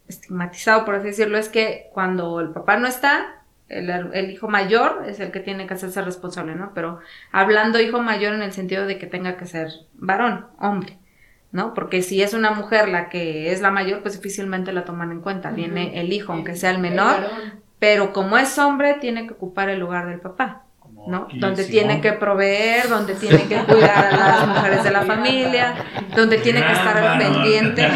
estigmatizado, por así decirlo, es que cuando el papá no está, el, el hijo mayor es el que tiene que hacerse responsable, ¿no? Pero hablando hijo mayor en el sentido de que tenga que ser varón, hombre, ¿no? Porque si es una mujer la que es la mayor, pues difícilmente la toman en cuenta. Viene el hijo, aunque sea el menor, pero como es hombre, tiene que ocupar el lugar del papá. ¿No? Donde tiene que proveer, donde tiene que cuidar a las <laughs> mujeres de la familia, donde tiene que estar al pendiente,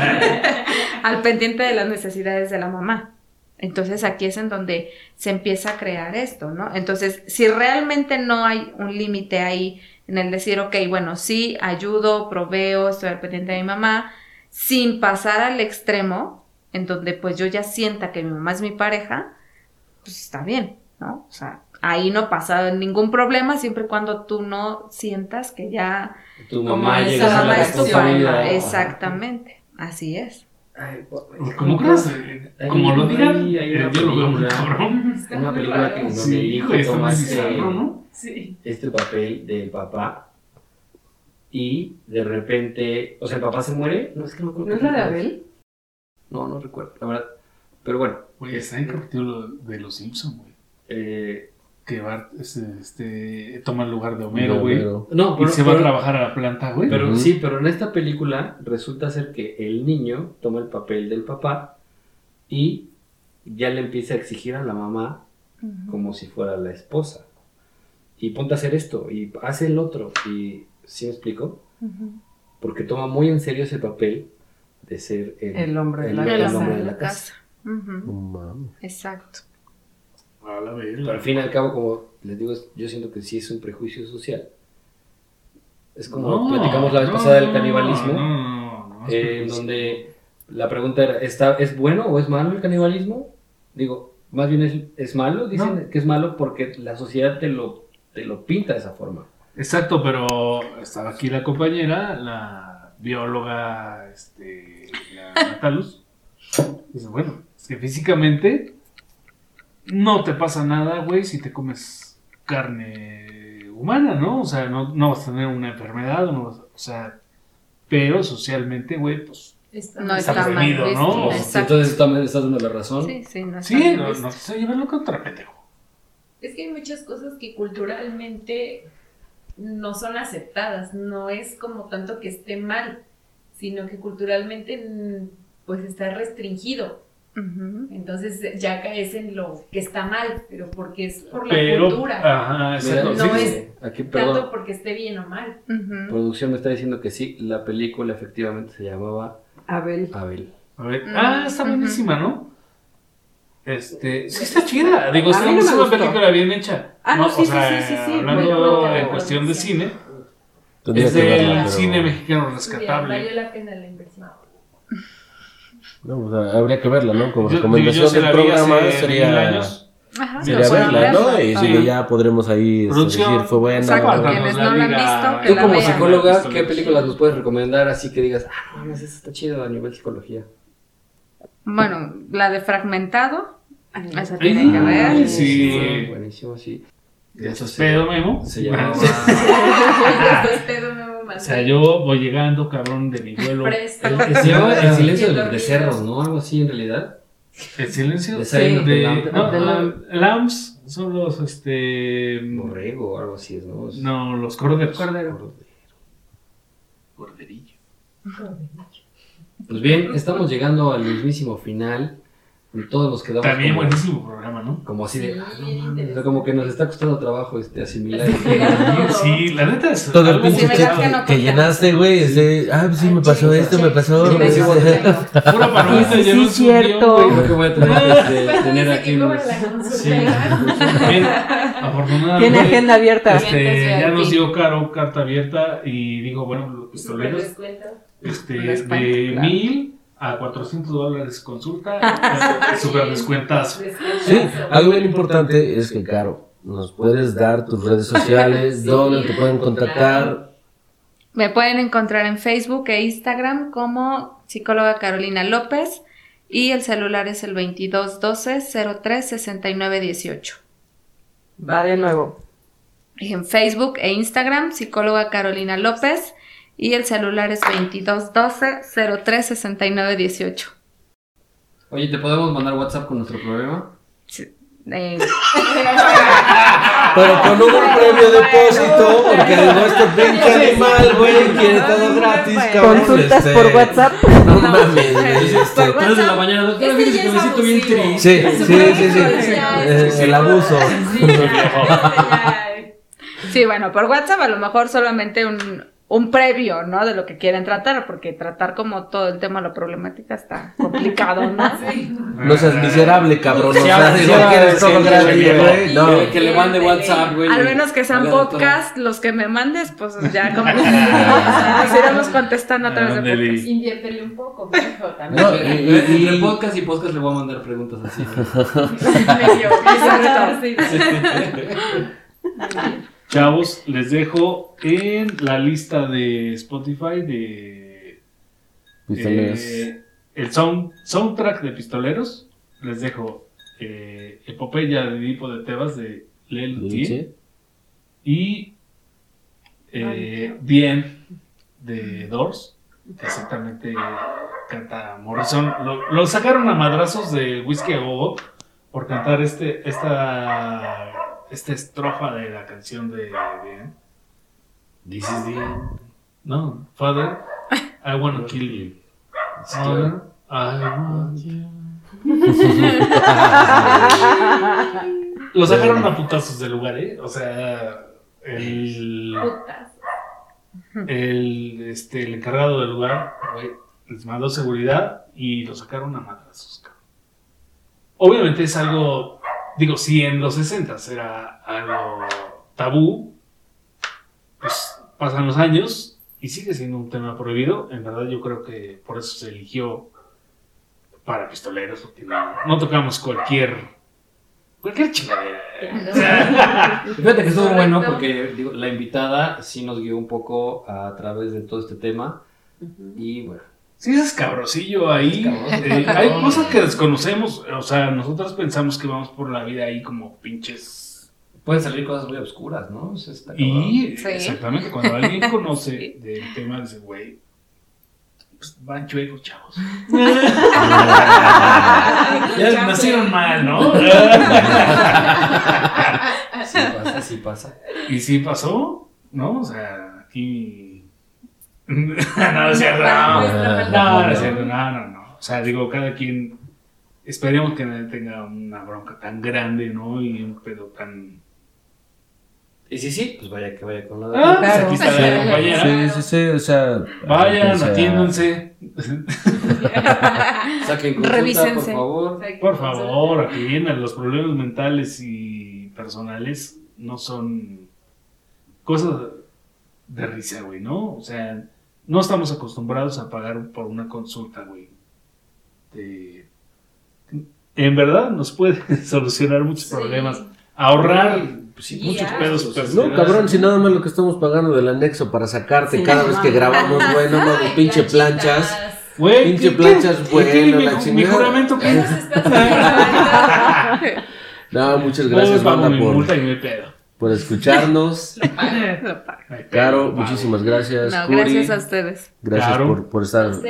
<laughs> al pendiente de las necesidades de la mamá. Entonces aquí es en donde se empieza a crear esto, ¿no? Entonces, si realmente no hay un límite ahí en el decir, ok, bueno, sí, ayudo, proveo, estoy al pendiente de mi mamá, sin pasar al extremo, en donde pues yo ya sienta que mi mamá es mi pareja, pues está bien, ¿no? O sea, ahí no pasa ningún problema siempre y cuando tú no sientas que ya Tu Como mamá llega a la es tu. Ajá. Exactamente, así es. Ay, po- ¿Cómo crees? Eh, Hay- Como lo digan, eh, una yo lo veo muy película. cabrón. Una película que donde el hijo toma este- bizarro, ¿no? Sí. este papel del papá y de repente, o sea, el papá se muere. No es que no me acuerdo ¿No es la de Abel? No, no recuerdo, la verdad. Pero bueno, Güey, está en el capítulo de Los Simpsons, güey. eh, Que Bart este, este, toma el lugar de Homero, güey. No, Y pero, se va a trabajar a la planta, güey. pero sí, pero en esta película resulta ser que el niño toma el papel del papá y ya le empieza a exigir a la mamá como si fuera la esposa. Y ponte a hacer esto y hace el otro. Y ¿sí me explico? Porque toma muy en serio ese papel de ser el, El hombre de la el casa. hombre de la casa. Exacto. A la verga. Pero al fin y al cabo, como les digo, yo siento que sí es un prejuicio social. Es como No, platicamos la vez no, pasada del no, canibalismo, No, no, no, es eh, donde la pregunta era, ¿está, ¿es bueno o es malo el canibalismo? Digo, más bien es, es malo, dicen No. que es malo porque la sociedad te lo, te lo pinta de esa forma. Exacto, pero estaba aquí la compañera, la bióloga, este, la Natalus. Dice, bueno, es que físicamente no te pasa nada, güey, si te comes carne humana, ¿no? O sea, no, no vas a tener una enfermedad, no vas- o sea, pero socialmente, güey, pues Está No está Está mal prohibido, visto. ¿no? Exacto. Entonces también estás dando la razón. Sí, sí, no está sí, mal no, no quise llevarlo contra pendejo. Es que hay muchas cosas que culturalmente no son aceptadas. No es como tanto que esté mal, sino que culturalmente mm, pues está restringido. Entonces ya caes en lo que está mal, pero porque es por la Pero, cultura. ajá, exacto. No aquí, perdón, Tanto porque esté bien o mal. Ujú. producción me está diciendo que sí, la película efectivamente se llamaba Abel. Abel. A ver, Mm, ah, está buenísima, ¿no? Este, sí está chida. Digo, es mí no una película bien hecha. Ah, no, sí, o sí, sea, sí, sí, sí. Hablando Bueno, en no, cuestión de cine, es del cine mexicano Valió rescatable. la pena la inversión. No, o sea, habría que verla, ¿no? Como Yo- recomendación yo del programa hace mil sería, años. Ajá, sería verla, ver. ¿no? Y Ah. sí, ya podremos ahí este, decir, fue buena. Exacto, quienes no la han visto, que Tú la como vean. psicóloga. ¿qué películas nos puedes recomendar así que digas, ah, no eso está chido a nivel psicología? Bueno, la de Fragmentado, esa tiene que ver. sí. Buenísimo, sí. Ya Eso estás pedo, Memo. Se llamaba... <laughs> O sea, yo voy llegando, cabrón, de mi vuelo. <laughs> El que se llama El silencio de los becerros, ¿no? Algo así en realidad. El silencio De sí, de, no, De lambs son los este Borrego o algo así, es, ¿no? No los corderos. Cordero. Corderillo. Pues bien, estamos llegando al mismísimo final. Y todos nos quedamos También como, buenísimo programa, ¿no? como así de... Sí, ah, como que nos está costando trabajo este, asimilar. Sí, la neta es Todo el pinche Sí, ¿verdad que no que llenaste, güey, es de, ah, pues sí me pasó esto, me pasó. Sí, me sí, pasó". sí. Sí, sí, <laughs> de su cierto. Creo que voy a tener que <laughs> este, Cuando tener aquí que unos... Sí. Bien, afortunadamente. Tiene agenda abierta. Este, ya nos dio Caro carta abierta y digo, bueno, los pistoleros, este, de mil a 400 dólares consulta, <laughs> super descuentazo. Sí, algo bien importante es que, Caro, nos puedes dar tus redes sociales, dónde te pueden contactar. Me pueden encontrar en Facebook e Instagram como psicóloga Carolina López y el celular es el 2212-036918. Va de nuevo. En Facebook e Instagram, psicóloga Carolina López y el celular es 2212-036918. Oye, ¿te podemos mandar WhatsApp con nuestro problema? Sí, eh, Pero con un previo depósito, porque digo, este pinche animal, güey, quiere todo gratis, cabrón. Consultas este, por WhatsApp. No mames, güey, este, de la mañana, doctora, Este que me siento bien triste. Sí, sí, sí, sí. El abuso. Sí, bueno, por WhatsApp a lo mejor solamente un, un previo, ¿no? De lo que quieren tratar, porque tratar como todo el tema de la problemática está complicado, ¿no? <laughs> No seas miserable, cabrón. O Sí, sea, sí, sí, sí, sí, güey. Que- No. Que le mande WhatsApp, güey. Al menos que sean podcast, los que me mandes, pues ya como <laughs> nos iremos contestando a través de podcast. Inviértele un poco, mijo, también. No, y- Entre podcast y podcast le voy a mandar preguntas así. <laughs> Medio, sí. Chavos, les dejo en la lista de Spotify de Pistoleros. eh, el sound, soundtrack de Pistoleros. Les dejo eh, Epopeya de Edipo de Tebas de Lel Luche. y eh, Bien de Doors. que Exactamente canta Morrison. Lo, lo sacaron a madrazos de Whiskey a Go por cantar este, esta, esta estrofa de la canción de Bien. This is the end. No, Father, I wanna kill you. Father, I want you. Lo sacaron a putazos del lugar, ¿eh? O sea, el, el, este, el encargado del lugar güey, les mandó seguridad y lo sacaron a madrazos. Obviamente es algo, digo, si en los 60 era algo tabú, pues pasan los años y sigue siendo un tema prohibido. En verdad yo creo que por eso se eligió para pistoleros, porque no, no tocamos cualquier, cualquier chingadera. <laughs> Fíjate que estuvo Correcto. bueno porque digo, la invitada sí nos guió un poco a través de todo este tema. Y bueno, Sí, es cabrosillo ahí. Eh, <laughs> hay cosas que desconocemos. O sea, nosotros pensamos que vamos por la vida ahí como pinches. pueden salir cosas muy oscuras, ¿no? Eso está Y Sí. exactamente, cuando alguien conoce <laughs> del tema, dice, güey, pues van chuecos, chavos. <laughs> ya nacieron mal, ¿no? Sí pasa, sí pasa. y sí pasó, ¿no? O sea, aquí. <laughs> no, es cierto, no. No, no es cierto, no, no, no. O sea, digo, cada quien. Esperemos que nadie tenga una bronca tan grande, ¿no? Y un pedo tan. Y sí, sí, pues vaya que vaya con la Ah, pues aquí está la compañera. Sí, sí, sí, o sea. Vayan, sea, atiéndanse. <laughs> Saquen consulta, Revísense. por favor. Por favor, aquí vienen los problemas mentales y personales no son cosas de risa, güey, ¿no? O sea, no estamos acostumbrados a pagar por una consulta, güey. De- En verdad nos puede <laughs> solucionar muchos Sí. problemas, ahorrar Pues sí, Guía. muchos pedos No, personales. No, cabrón, si nada más lo que estamos pagando del anexo para sacarte Sí, cada no vez que grabamos, güey, no mames, pinche planchas. Güey, Pinche ¿qué- planchas, qué- bueno, qué- mi, mi juramento ¿Qué que? <laughs> No, muchas gracias, banda, mi multa y mi pedo. Por escucharnos. <laughs> Ay, Caro, muchísimas gracias. No, Curi, gracias a ustedes. Gracias Claro. por, por estar aquí.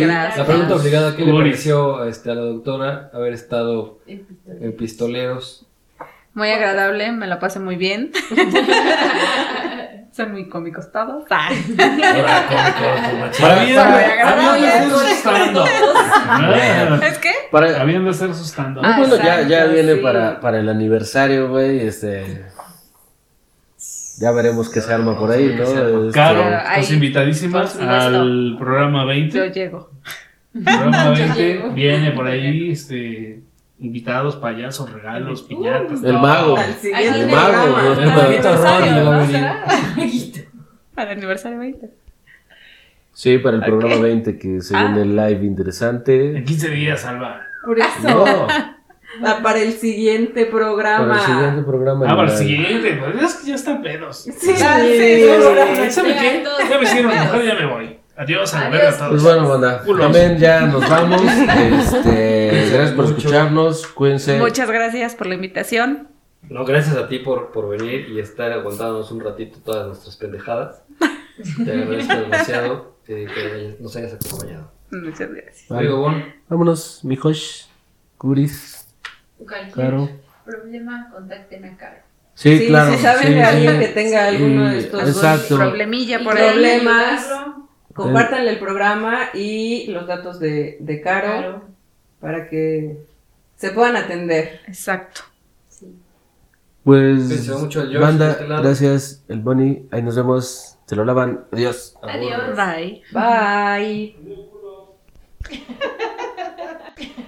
gracias. La pregunta obligada, ¿qué le Curi. pareció este, a la doctora haber estado en Pistoleros? Muy agradable, me la pasé muy bien. <laughs> Son muy cómicos todos. <laughs> Ahora, cómico, Habían Muy habían de agradable. hacer su stand-up. Ah, ¿Es que? Para, Habían de hacer su stand-up. Ah, bueno, ya, ya exacto, viene sí. para, para el aniversario, güey. Este. Ya veremos qué se arma por ahí, ¿no? Este, Caro, Claro, estás invitadísimas al programa Yo 20. llego. Programa <laughs> 20 llego. viene por ahí, este, invitados, payasos, regalos, piñatas. El mago. El mago. <laughs> Para el aniversario 20. Sí, para el programa 20 que se viene el live En interesante. 15 días, Alba. Por eso. <laughs> No, Ah, para el siguiente programa. para el siguiente programa. Ah, para el ya- siguiente, pues es que ya están pedos. Sí, sí, ¿Sabe qué? Ya me hicieron enojar, ya me voy. Adiós, a a Pues todos. bueno, banda. También ya nos <laughs> vamos. Este, gracias por escucharnos. Cuídense. Muchas gracias por la invitación. No, gracias a ti por, por venir y estar aguantándonos un ratito todas nuestras pendejadas. <laughs> Te agradezco demasiado eh, que nos hayas acompañado. Muchas gracias. Vale. Vámonos, mijos. Curis. Cualquier Claro. problema, contacten a Caro. Sí, Sí, claro. si saben sí, de alguien sí. que tenga alguno de estos Exacto. Problemilla por problemas. Compártanle el programa y los datos de, de Caro para que se puedan atender. Exacto. Pues, Cuídense mucho, George, banda, este gracias, el Bonnie. Ahí nos vemos. Se lo lavan. Adiós. Adiós. Bye. Bye. <laughs>